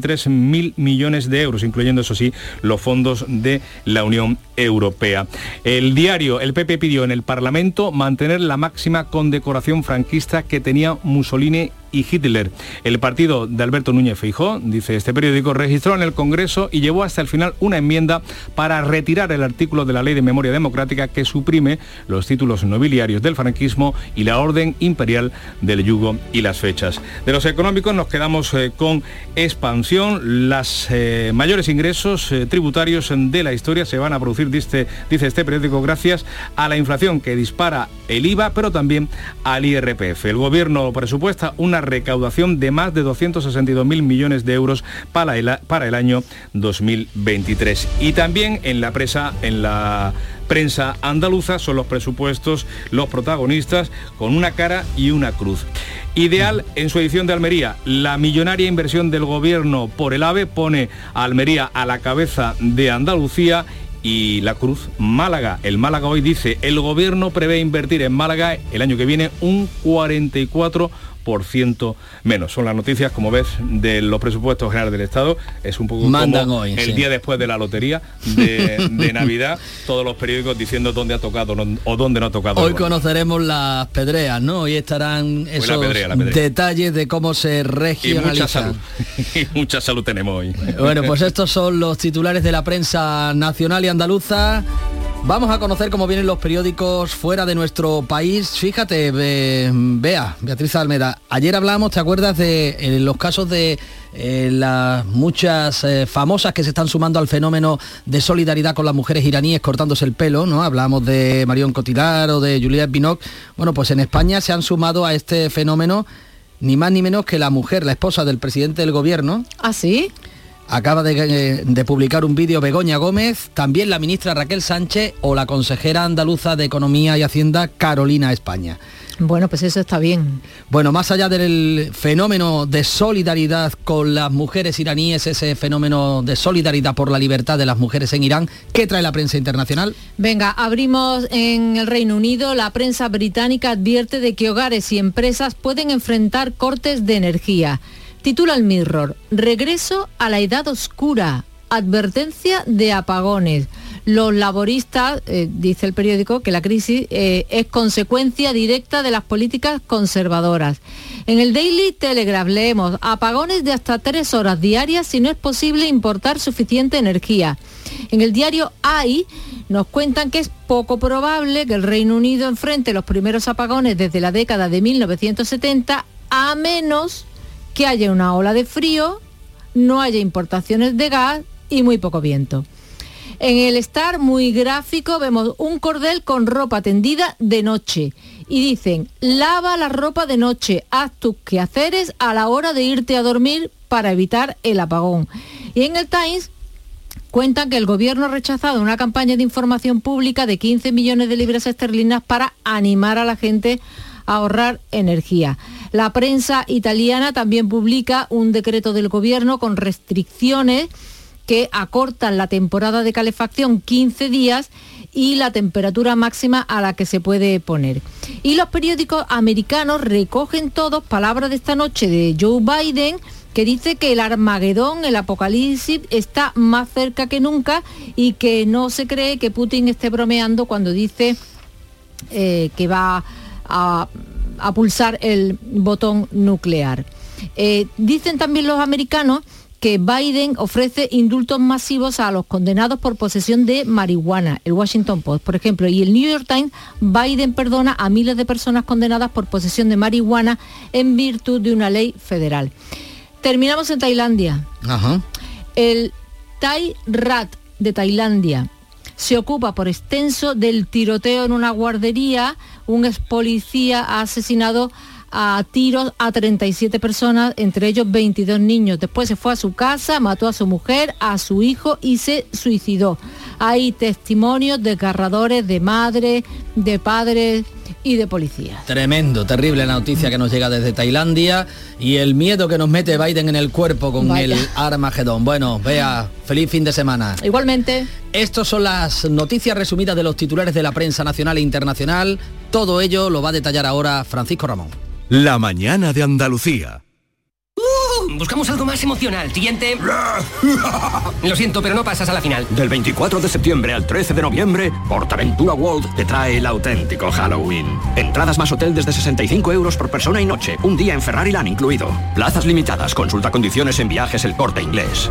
583.000 millones de euros, incluyendo, eso sí, los fondos de la Unión Europea. El diario, el PP pidió en el Parlamento mantener la máxima condecoración franquista que tenía Mussolini Hitler. El partido de Alberto Núñez Feijó, dice este periódico, registró en el Congreso y llevó hasta el final una enmienda para retirar el artículo de la Ley de Memoria Democrática que suprime los títulos nobiliarios del franquismo y la orden imperial del yugo y las fechas. De los económicos nos quedamos eh, con expansión. Las eh, mayores ingresos eh, tributarios de la historia se van a producir, dice, dice este periódico, gracias a la inflación que dispara el IVA, pero también al IRPF. El gobierno presupuesta una recaudación de más de 262.000 millones de euros para el, para el año 2023. Y también en la presa, en la prensa andaluza son los presupuestos los protagonistas con una cara y una cruz. Ideal en su edición de Almería, la millonaria inversión del gobierno por el AVE pone a Almería a la cabeza de Andalucía y la Cruz Málaga. El Málaga hoy dice, el gobierno prevé invertir en Málaga el año que viene un 44 ciento menos. Son las noticias, como ves, de los presupuestos generales del Estado. Es un poco Mandan como hoy, el día después de la lotería de, Navidad, todos los periódicos diciendo dónde ha tocado o dónde no ha tocado. Hoy conoceremos las pedreas, ¿no? Hoy estarán esos detalles de cómo se regionaliza. Y mucha salud. y mucha salud tenemos hoy. Bueno, pues estos son los titulares de la prensa nacional y andaluza. Vamos a conocer cómo vienen los periódicos fuera de nuestro país. Fíjate, vea, Beatriz Almeda, ayer hablamos, ¿te acuerdas de eh, los casos de eh, las muchas eh, famosas que se están sumando al fenómeno de solidaridad con las mujeres iraníes cortándose el pelo, ¿no? Hablamos de Marion Cotillard o de Juliette Binoc. Bueno, pues en España se han sumado a este fenómeno ni más ni menos que la mujer, la esposa del presidente del gobierno. ¿Ah, sí? Acaba de, de, publicar un vídeo Begoña Gómez, también la ministra Raquel Sánchez o la consejera andaluza de Economía y Hacienda Carolina España. Bueno, pues eso está bien. Bueno, más allá del fenómeno de solidaridad con las mujeres iraníes, ese fenómeno de solidaridad por la libertad de las mujeres en Irán, ¿qué trae la prensa internacional? Venga, abrimos en el Reino Unido. La prensa británica advierte de que hogares y empresas pueden enfrentar cortes de energía. Titula el Mirror, Regreso a la Edad Oscura, advertencia de apagones. Los laboristas, eh, dice el periódico, que la crisis eh, es consecuencia directa de las políticas conservadoras. En el Daily Telegraph leemos apagones de hasta tres horas diarias si no es posible importar suficiente energía. En el diario AI nos cuentan que es poco probable que el Reino Unido enfrente los primeros apagones desde la década de 1970 a menos que haya una ola de frío, no haya importaciones de gas y muy poco viento. En el Star, muy gráfico, vemos un cordel con ropa tendida de noche. Y dicen, lava la ropa de noche, haz tus quehaceres a la hora de irte a dormir para evitar el apagón. Y en el Times cuentan que el gobierno ha rechazado una campaña de información pública de 15 millones de libras esterlinas para animar a la gente ahorrar energía. La prensa italiana también publica un decreto del gobierno con restricciones que acortan la temporada de calefacción 15 días y la temperatura máxima a la que se puede poner. Y los periódicos americanos recogen todos palabras de esta noche de Joe Biden que dice que el Armagedón, el apocalipsis, está más cerca que nunca y que no se cree que Putin esté bromeando cuando dice eh, que va a, pulsar el botón nuclear. Eh, dicen también los americanos que Biden ofrece indultos masivos a los condenados por posesión de marihuana, el Washington Post, por ejemplo, y el New York Times, Biden perdona a miles de personas condenadas por posesión de marihuana en virtud de una ley federal. Terminamos en Tailandia. El Thai Rat de Tailandia se ocupa por extenso del tiroteo en una guardería. Un ex policía ha asesinado a tiros a 37 personas, entre ellos 22 niños. Después se fue a su casa, mató a su mujer, a su hijo y se suicidó. Hay testimonios desgarradores de madres, de padres y de policías. Tremendo, terrible la noticia que nos llega desde Tailandia y el miedo que nos mete Biden en el cuerpo con el Armagedón. Bueno, vea, feliz fin de semana. Igualmente. Estas son las noticias resumidas de los titulares de la prensa nacional e internacional. Todo ello lo va a detallar ahora Francisco Ramón. La mañana de Andalucía. Uh, buscamos algo más emocional. Siguiente. Lo siento, pero no pasas a la final. Del 24 de septiembre al 13 de noviembre, Portaventura World te trae el auténtico Halloween. Entradas más hotel desde 65 euros por persona y noche. Un día en Ferrari Land incluido. Plazas limitadas. Consulta condiciones en viajes el corte inglés.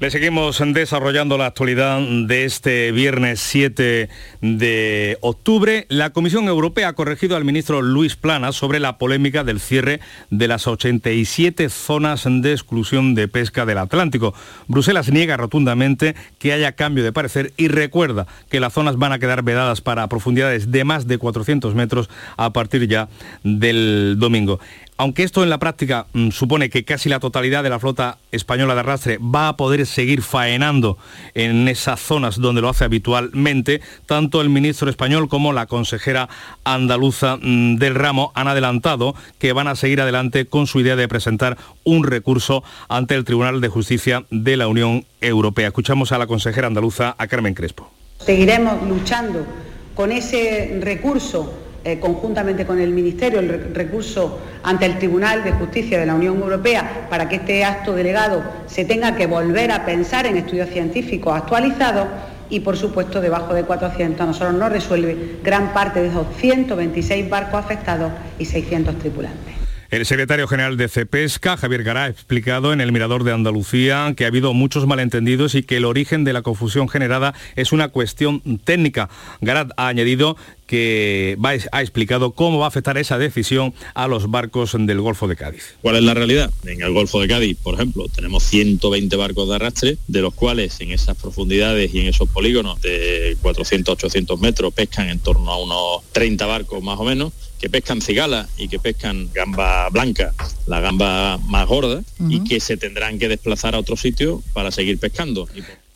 Le seguimos desarrollando la actualidad de este viernes 7 de octubre. La Comisión Europea ha corregido al ministro Luis Plana sobre la polémica del cierre de las 87 zonas de exclusión de pesca del Atlántico. Bruselas niega rotundamente que haya cambio de parecer y recuerda que las zonas van a quedar vedadas para profundidades de más de 400 metros a partir ya del domingo aunque esto en la práctica mm, supone que casi la totalidad de la flota española de arrastre va a poder seguir faenando en esas zonas donde lo hace habitualmente, tanto el ministro español como la consejera andaluza mm, del ramo han adelantado que van a seguir adelante con su idea de presentar un recurso ante el Tribunal de Justicia de la Unión Europea. Escuchamos a la consejera andaluza, a Carmen Crespo. Seguiremos luchando con ese recurso eh, conjuntamente con el Ministerio, el recurso ante el Tribunal de Justicia de la Unión Europea para que este acto delegado se tenga que volver a pensar en estudios científicos actualizados y, por supuesto, debajo de 400 a nosotros nos resuelve gran parte de esos 126 barcos afectados y 600 tripulantes. El secretario general de CEPESCA, Javier Gará, ha explicado en el Mirador de Andalucía que ha habido muchos malentendidos y que el origen de la confusión generada es una cuestión técnica. Garat ha añadido que ha explicado cómo va a afectar esa decisión a los barcos del Golfo de Cádiz. ¿Cuál es la realidad? En el Golfo de Cádiz, por ejemplo, tenemos 120 barcos de arrastre, de los cuales en esas profundidades y en esos polígonos de 400-800 metros pescan en torno a unos 30 barcos más o menos que pescan cigala y que pescan gamba blanca, la gamba más gorda, y que se tendrán que desplazar a otro sitio para seguir pescando.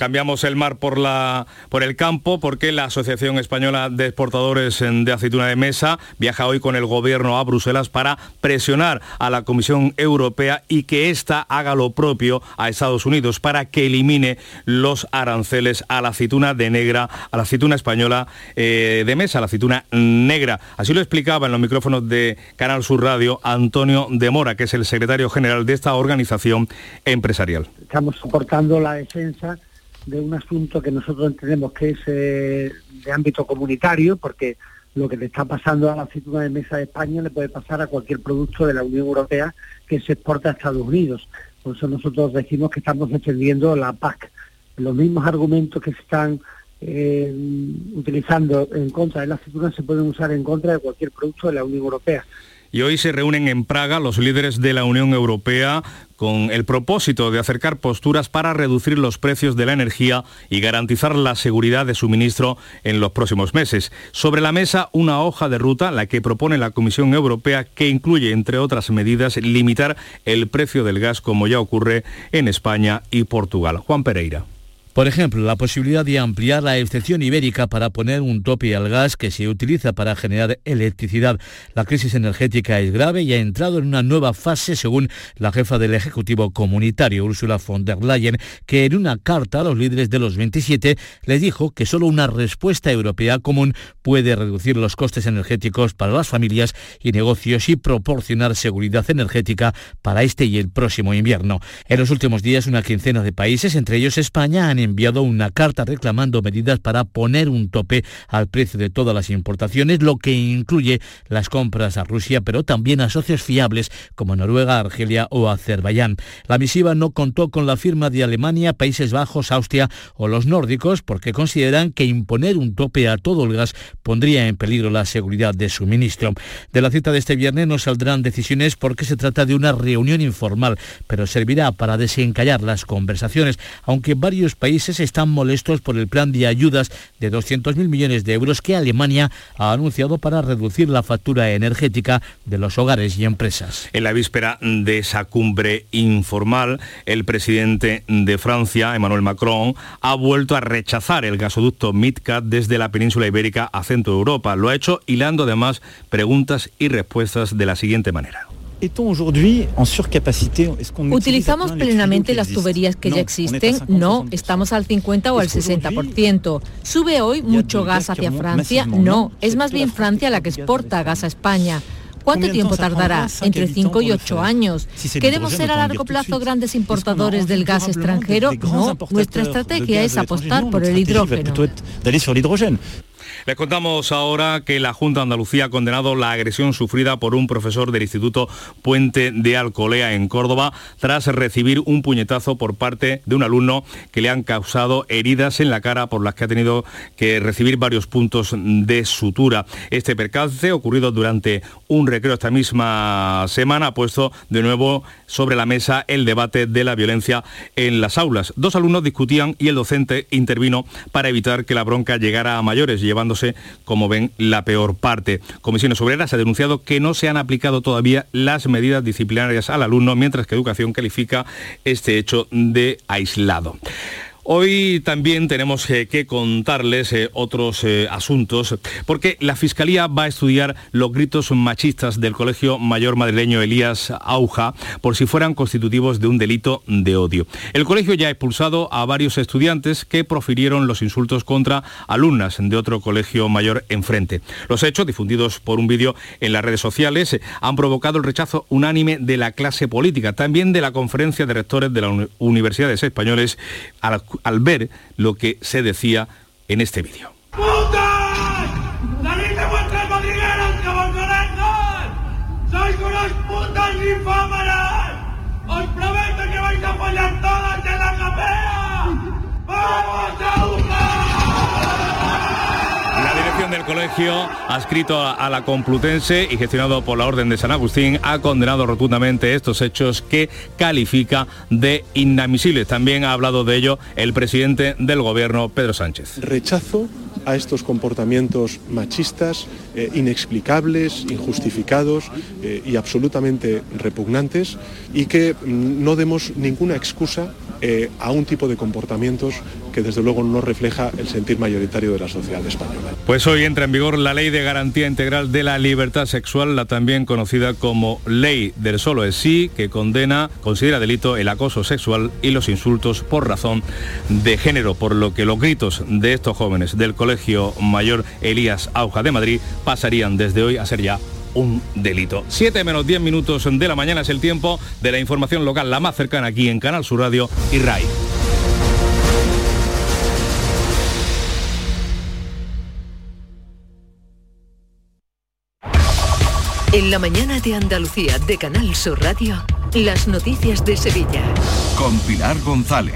Cambiamos el mar por, la, por el campo porque la Asociación Española de Exportadores de Aceituna de Mesa viaja hoy con el gobierno a Bruselas para presionar a la Comisión Europea y que ésta haga lo propio a Estados Unidos para que elimine los aranceles a la aceituna de negra, a la aceituna española eh, de mesa, la aceituna negra. Así lo explicaba en los micrófonos de Canal Sur Radio Antonio de Mora, que es el secretario general de esta organización empresarial. Estamos soportando la defensa de un asunto que nosotros entendemos que es eh, de ámbito comunitario, porque lo que le está pasando a la aceituna de mesa de España le puede pasar a cualquier producto de la Unión Europea que se exporta a Estados Unidos. Por eso nosotros decimos que estamos defendiendo la PAC. Los mismos argumentos que se están eh, utilizando en contra de la aceituna se pueden usar en contra de cualquier producto de la Unión Europea y hoy se reúnen en Praga los líderes de la Unión Europea con el propósito de acercar posturas para reducir los precios de la energía y garantizar la seguridad de suministro en los próximos meses. Sobre la mesa, una hoja de ruta, la que propone la Comisión Europea, que incluye, entre otras medidas, limitar el precio del gas como ya ocurre en España y Portugal. Juan Pereira. Por ejemplo, la posibilidad de ampliar la excepción ibérica para poner un tope al gas que se utiliza para generar electricidad. La crisis energética es grave y ha entrado en una nueva fase, según la jefa del Ejecutivo Comunitario, Ursula von der Leyen, que en una carta a los líderes de los 27 les dijo que solo una respuesta europea común puede reducir los costes energéticos para las familias y negocios y proporcionar seguridad energética para este y el próximo invierno. En los últimos días, una quincena de países, entre ellos España, han enviado una carta reclamando medidas para poner un tope al precio de todas las importaciones, lo que incluye las compras a Rusia, pero también a socios fiables como Noruega, Argelia o Azerbaiyán. La misiva no contó con la firma de Alemania, Países Bajos, Austria o los nórdicos porque consideran que imponer un tope a todo el gas pondría en peligro la seguridad de suministro. De la cita de este viernes no saldrán decisiones porque se trata de una reunión informal, pero servirá para desencallar las conversaciones, aunque varios países países están molestos por el plan de ayudas de 200.000 millones de euros que Alemania ha anunciado para reducir la factura energética de los hogares y empresas. En la víspera de esa cumbre informal, el presidente de Francia, Emmanuel Macron, ha vuelto a rechazar el gasoducto MidCat desde la península ibérica a Centro Europa. Lo ha hecho hilando además preguntas y respuestas de la siguiente manera. ¿Utilizamos plenamente las tuberías que ya existen? No, estamos al 50 o al 60%. ¿Sube hoy mucho gas hacia Francia? No, es más bien Francia la que exporta gas a España. ¿Cuánto tiempo tardará? Entre 5 y 8 años. ¿Queremos ser a largo plazo grandes importadores del gas extranjero? No, nuestra estrategia es apostar por el hidrógeno. Les contamos ahora que la Junta de Andalucía ha condenado la agresión sufrida por un profesor del Instituto Puente de Alcolea en Córdoba tras recibir un puñetazo por parte de un alumno que le han causado heridas en la cara por las que ha tenido que recibir varios puntos de sutura. Este percance ocurrido durante un recreo esta misma semana ha puesto de nuevo sobre la mesa el debate de la violencia en las aulas. Dos alumnos discutían y el docente intervino para evitar que la bronca llegara a mayores, llevando como ven, la peor parte. Comisiones Obreras ha denunciado que no se han aplicado todavía las medidas disciplinarias al alumno, mientras que Educación califica este hecho de aislado. Hoy también tenemos eh, que contarles eh, otros eh, asuntos, porque la Fiscalía va a estudiar los gritos machistas del Colegio Mayor Madrileño Elías Auja por si fueran constitutivos de un delito de odio. El colegio ya ha expulsado a varios estudiantes que profirieron los insultos contra alumnas de otro colegio mayor enfrente. Los hechos, difundidos por un vídeo en las redes sociales, han provocado el rechazo unánime de la clase política, también de la conferencia de rectores de las universidades españoles, a al ver lo que se decía en este vídeo. Del colegio, adscrito a la Complutense y gestionado por la Orden de San Agustín, ha condenado rotundamente estos hechos que califica de inadmisibles. También ha hablado de ello el presidente del gobierno, Pedro Sánchez. Rechazo a estos comportamientos machistas, eh, inexplicables, injustificados eh, y absolutamente repugnantes y que mm, no demos ninguna excusa eh, a un tipo de comportamientos que desde luego no refleja el sentir mayoritario de la sociedad española. Pues hoy entra en vigor la Ley de Garantía Integral de la Libertad Sexual, la también conocida como Ley del Solo es Sí, que condena, considera delito el acoso sexual y los insultos por razón de género, por lo que los gritos de estos jóvenes del Colegio Mayor Elías Auja de Madrid pasarían desde hoy a ser ya un delito. 7 menos 10 minutos de la mañana es el tiempo de la información local, la más cercana aquí en Canal Sur Radio y RAI. En la mañana de Andalucía de Canal Sur Radio, las noticias de Sevilla. Con Pilar González.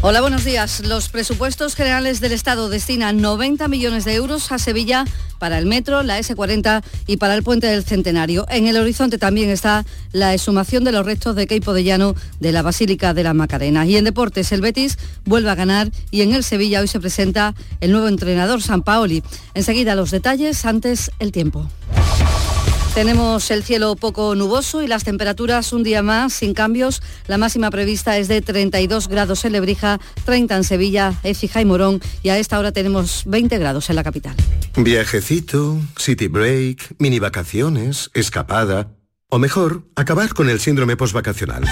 Hola, buenos días. Los presupuestos generales del Estado destinan 90 millones de euros a Sevilla para el metro, la S40 y para el puente del Centenario. En el horizonte también está la exhumación de los restos de Queipo de Llano de la Basílica de la Macarena. Y en deportes, el Betis vuelve a ganar y en el Sevilla hoy se presenta el nuevo entrenador San Paoli. Enseguida los detalles, antes el tiempo. Tenemos el cielo poco nuboso y las temperaturas un día más sin cambios. La máxima prevista es de 32 grados en Lebrija, 30 en Sevilla, Écija y Morón y a esta hora tenemos 20 grados en la capital. Viajecito, city break, mini vacaciones, escapada o mejor, acabar con el síndrome postvacacional.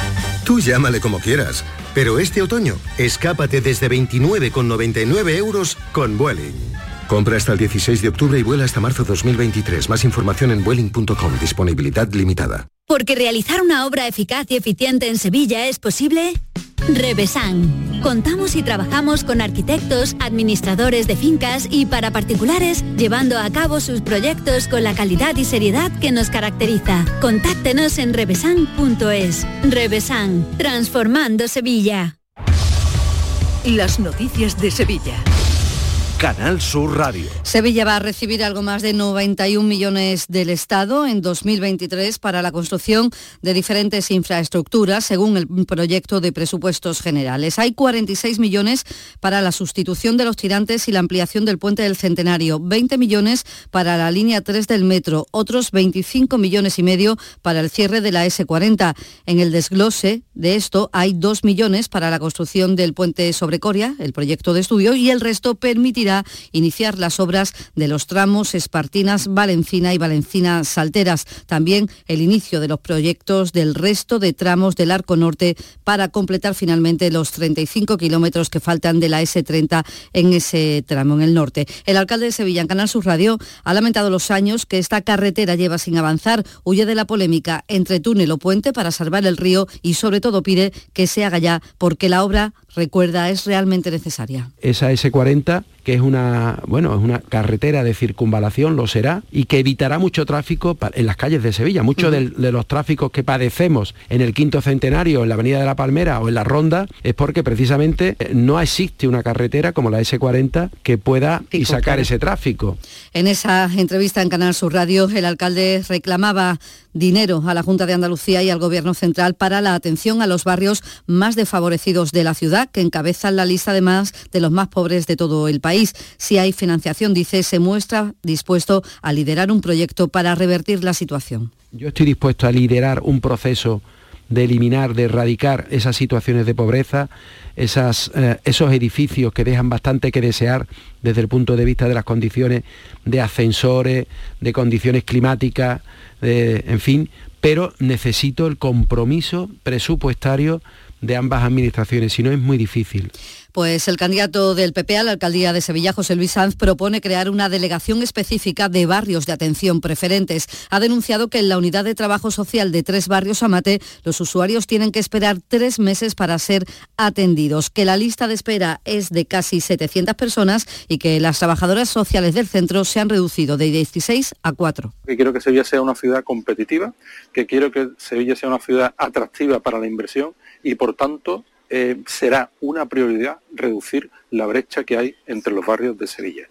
Tú llámale como quieras, pero este otoño escápate desde 29,99 euros con Vueling. Compra hasta el 16 de octubre y vuela hasta marzo 2023. Más información en Vueling.com. Disponibilidad limitada. Porque realizar una obra eficaz y eficiente en Sevilla es posible. Revesan. Contamos y trabajamos con arquitectos, administradores de fincas y para particulares, llevando a cabo sus proyectos con la calidad y seriedad que nos caracteriza. Contáctenos en revesan.es. Revesan, transformando Sevilla. Las noticias de Sevilla. Canal Sur Radio. Sevilla va a recibir algo más de 91 millones del Estado en 2023 para la construcción de diferentes infraestructuras, según el proyecto de presupuestos generales. Hay 46 millones para la sustitución de los tirantes y la ampliación del puente del Centenario, 20 millones para la línea 3 del metro, otros 25 millones y medio para el cierre de la S40. En el desglose de esto hay 2 millones para la construcción del puente sobre Coria, el proyecto de estudio, y el resto permitirá iniciar las obras de los tramos Espartinas, Valencina y Valencina Salteras. También el inicio de los proyectos del resto de tramos del Arco Norte para completar finalmente los 35 kilómetros que faltan de la S30 en ese tramo en el norte. El alcalde de Sevilla en Canal Sur Radio ha lamentado los años que esta carretera lleva sin avanzar, huye de la polémica entre túnel o puente para salvar el río y sobre todo pide que se haga ya porque la obra recuerda, es realmente necesaria. Esa S40, que es una, bueno, es una carretera de circunvalación, lo será, y que evitará mucho tráfico en las calles de Sevilla. Muchos de, los tráficos que padecemos en el quinto centenario, en la Avenida de la Palmera o en la Ronda, es porque precisamente eh, no existe una carretera como la S40 que pueda y sacar ese tráfico. En esa entrevista en Canal Sur Radio, el alcalde reclamaba dinero a la Junta de Andalucía y al Gobierno Central para la atención a los barrios más desfavorecidos de la ciudad, que encabezan la lista además de los más pobres de todo el país. Si hay financiación, dice, se muestra dispuesto a liderar un proyecto para revertir la situación. Yo estoy dispuesto a liderar un proceso de eliminar, de erradicar esas situaciones de pobreza, eh, esos edificios que dejan bastante que desear desde el punto de vista de las condiciones de ascensores, de condiciones climáticas, en fin, pero necesito el compromiso presupuestario de ambas administraciones, si no es muy difícil. Pues el candidato del PP a la alcaldía de Sevilla, José Luis Sanz, propone crear una delegación específica de barrios de atención preferentes. Ha denunciado que en la unidad de trabajo social de tres barrios Amate, los usuarios tienen que esperar tres meses para ser atendidos, que la lista de espera es de casi 700 personas y que las trabajadoras sociales del centro se han reducido de 16 a 4. Que quiero que Sevilla sea una ciudad competitiva, que quiero que Sevilla sea una ciudad atractiva para la inversión y por tanto eh, será una prioridad reducir la brecha que hay entre los barrios de Sevilla.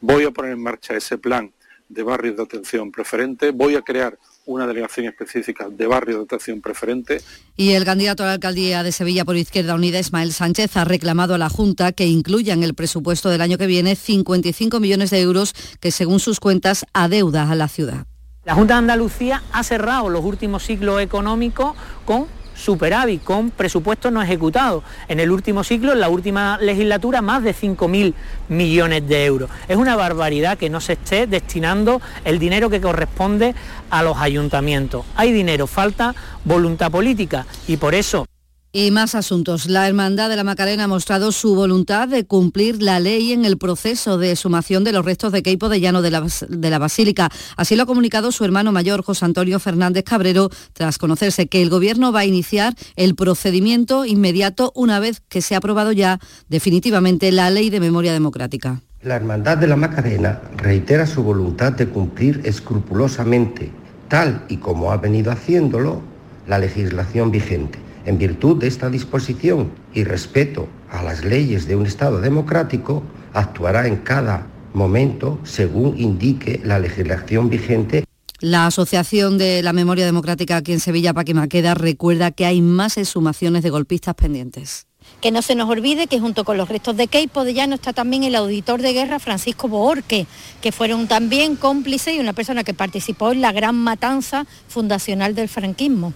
Voy a poner en marcha ese plan de barrios de atención preferente, voy a crear una delegación específica de barrios de atención preferente. Y el candidato a la alcaldía de Sevilla por Izquierda Unida, Ismael Sánchez, ha reclamado a la Junta que incluya en el presupuesto del año que viene 55 millones de euros que, según sus cuentas, adeuda a la ciudad. La Junta de Andalucía ha cerrado los últimos ciclos económicos con superávit con presupuestos no ejecutados. En el último ciclo, en la última legislatura, más de 5.000 millones de euros. Es una barbaridad que no se esté destinando el dinero que corresponde a los ayuntamientos. Hay dinero, falta voluntad política y por eso y más asuntos. La Hermandad de la Macarena ha mostrado su voluntad de cumplir la ley en el proceso de sumación de los restos de Queipo de Llano de la, de la Basílica. Así lo ha comunicado su hermano mayor, José Antonio Fernández Cabrero, tras conocerse que el Gobierno va a iniciar el procedimiento inmediato una vez que se ha aprobado ya definitivamente la ley de memoria democrática. La Hermandad de la Macarena reitera su voluntad de cumplir escrupulosamente, tal y como ha venido haciéndolo, la legislación vigente en virtud de esta disposición y respeto a las leyes de un Estado democrático, actuará en cada momento según indique la legislación vigente. La Asociación de la Memoria Democrática aquí en Sevilla, Paquimaqueda, recuerda que hay más exhumaciones de golpistas pendientes. Que no se nos olvide que junto con los restos de Keipo de Llano está también el auditor de guerra Francisco Boorque, que fueron también cómplices y una persona que participó en la gran matanza fundacional del franquismo.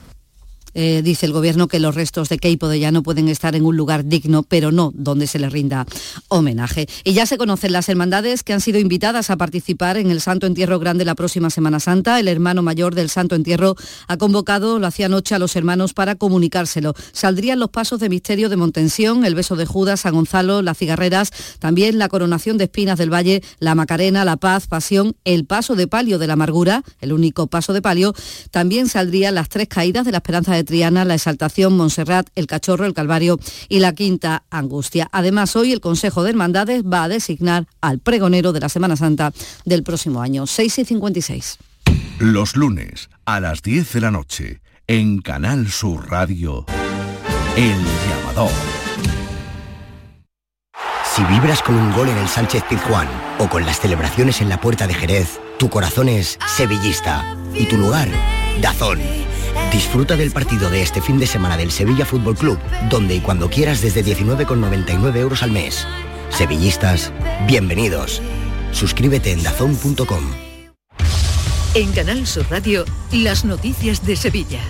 Eh, dice el gobierno que los restos de Keipo de Llano pueden estar en un lugar digno, pero no donde se le rinda homenaje. Y ya se conocen las hermandades que han sido invitadas a participar en el Santo Entierro Grande la próxima Semana Santa. El hermano mayor del Santo Entierro ha convocado, lo hacía anoche, a los hermanos para comunicárselo. Saldrían los pasos de misterio de Montensión, el beso de Judas, San Gonzalo, las cigarreras, también la coronación de espinas del Valle, la Macarena, la Paz, Pasión, el paso de palio de la amargura, el único paso de palio. También saldrían las tres caídas de la esperanza de Triana, la Exaltación, Montserrat, el Cachorro, el Calvario y la Quinta Angustia. Además, hoy el Consejo de Hermandades va a designar al pregonero de la Semana Santa del próximo año, 6 y 56. Los lunes a las 10 de la noche, en Canal Sur Radio, El Llamador. Si vibras con un gol en el Sánchez Pizjuán o con las celebraciones en la Puerta de Jerez, tu corazón es sevillista y tu lugar, Dazón. Disfruta del partido de este fin de semana del Sevilla Fútbol Club, donde y cuando quieras desde 19,99 euros al mes. Sevillistas, bienvenidos. Suscríbete en dazón.com. En Canal Sur Radio, las noticias de Sevilla.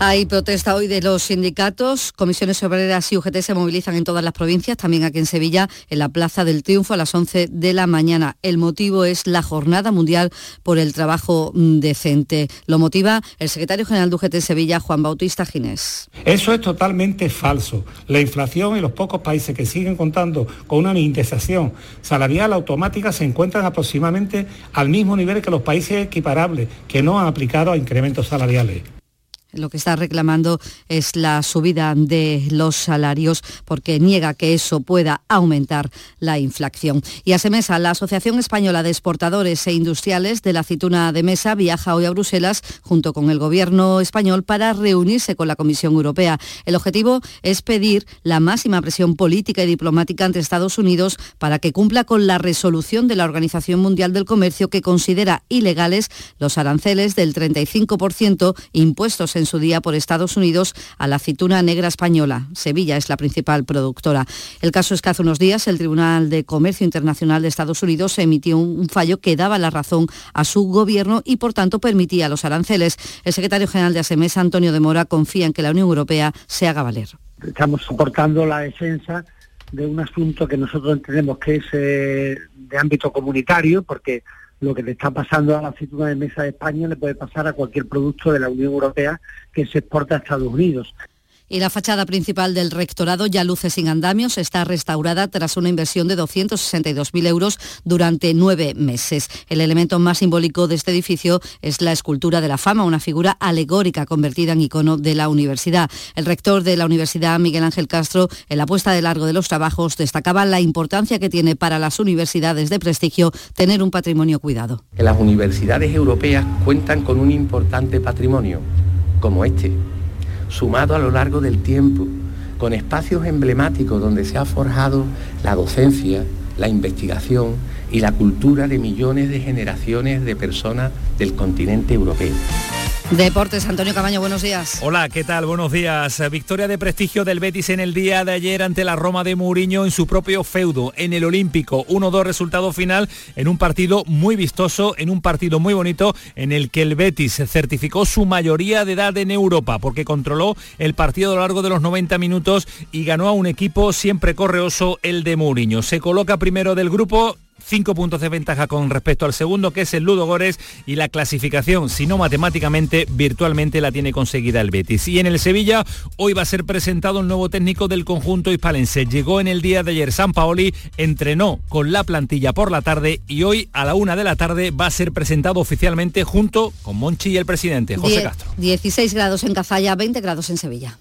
Hay protesta hoy de los sindicatos. Comisiones obreras y UGT se movilizan en todas las provincias, también aquí en Sevilla, en la Plaza del Triunfo a las 11 de la mañana. El motivo es la Jornada Mundial por el Trabajo Decente. Lo motiva el secretario general de UGT Sevilla, Juan Bautista Ginés. Eso es totalmente falso. La inflación en los pocos países que siguen contando con una indexación salarial automática se encuentran aproximadamente al mismo nivel que los países equiparables que no han aplicado a incrementos salariales. Lo que está reclamando es la subida de los salarios porque niega que eso pueda aumentar la inflación. Y a Semesa, la Asociación Española de Exportadores e Industriales de la Aceituna de Mesa viaja hoy a Bruselas junto con el gobierno español para reunirse con la Comisión Europea. El objetivo es pedir la máxima presión política y diplomática ante Estados Unidos para que cumpla con la resolución de la Organización Mundial del Comercio que considera ilegales los aranceles del 35% impuestos en su día por Estados Unidos a la aceituna negra española. Sevilla es la principal productora. El caso es que hace unos días el Tribunal de Comercio Internacional de Estados Unidos emitió un fallo que daba la razón a su gobierno y por tanto permitía los aranceles. El secretario general de ASEMES, Antonio de Mora, confía en que la Unión Europea se haga valer. Estamos soportando la defensa de un asunto que nosotros entendemos que es eh, de ámbito comunitario, porque lo que le está pasando a la aceituna de mesa de España le puede pasar a cualquier producto de la Unión Europea que se exporta a Estados Unidos. Y la fachada principal del rectorado ya luce sin andamios, está restaurada tras una inversión de 262.000 euros durante nueve meses. El elemento más simbólico de este edificio es la escultura de la fama, una figura alegórica convertida en icono de la universidad. El rector de la universidad, Miguel Ángel Castro, en la puesta de largo de los trabajos, destacaba la importancia que tiene para las universidades de prestigio tener un patrimonio cuidado. las universidades europeas cuentan con un importante patrimonio, como este sumado a lo largo del tiempo, con espacios emblemáticos donde se ha forjado la docencia, la investigación y la cultura de millones de generaciones de personas del continente europeo. Deportes, Antonio Cabaño, buenos días. Hola, ¿qué tal? Buenos días. Victoria de prestigio del Betis en el día de ayer ante la Roma de Mourinho en su propio feudo, en el Olímpico. 1-2 resultado final en un partido muy vistoso, en un partido muy bonito, en el que el Betis certificó su mayoría de edad en Europa, porque controló el partido a lo largo de los 90 minutos y ganó a un equipo siempre correoso, el de Mourinho. Se coloca primero del grupo cinco puntos de ventaja con respecto al segundo, que es el Ludo Gores, y la clasificación, si no matemáticamente, virtualmente la tiene conseguida el Betis. Y en el Sevilla, hoy va a ser presentado el nuevo técnico del conjunto hispalense. Llegó en el día de ayer San Paoli, entrenó con la plantilla por la tarde y hoy a la una de la tarde va a ser presentado oficialmente junto con Monchi y el presidente, José Castro. 16 grados en Cazalla, 20 grados en Sevilla.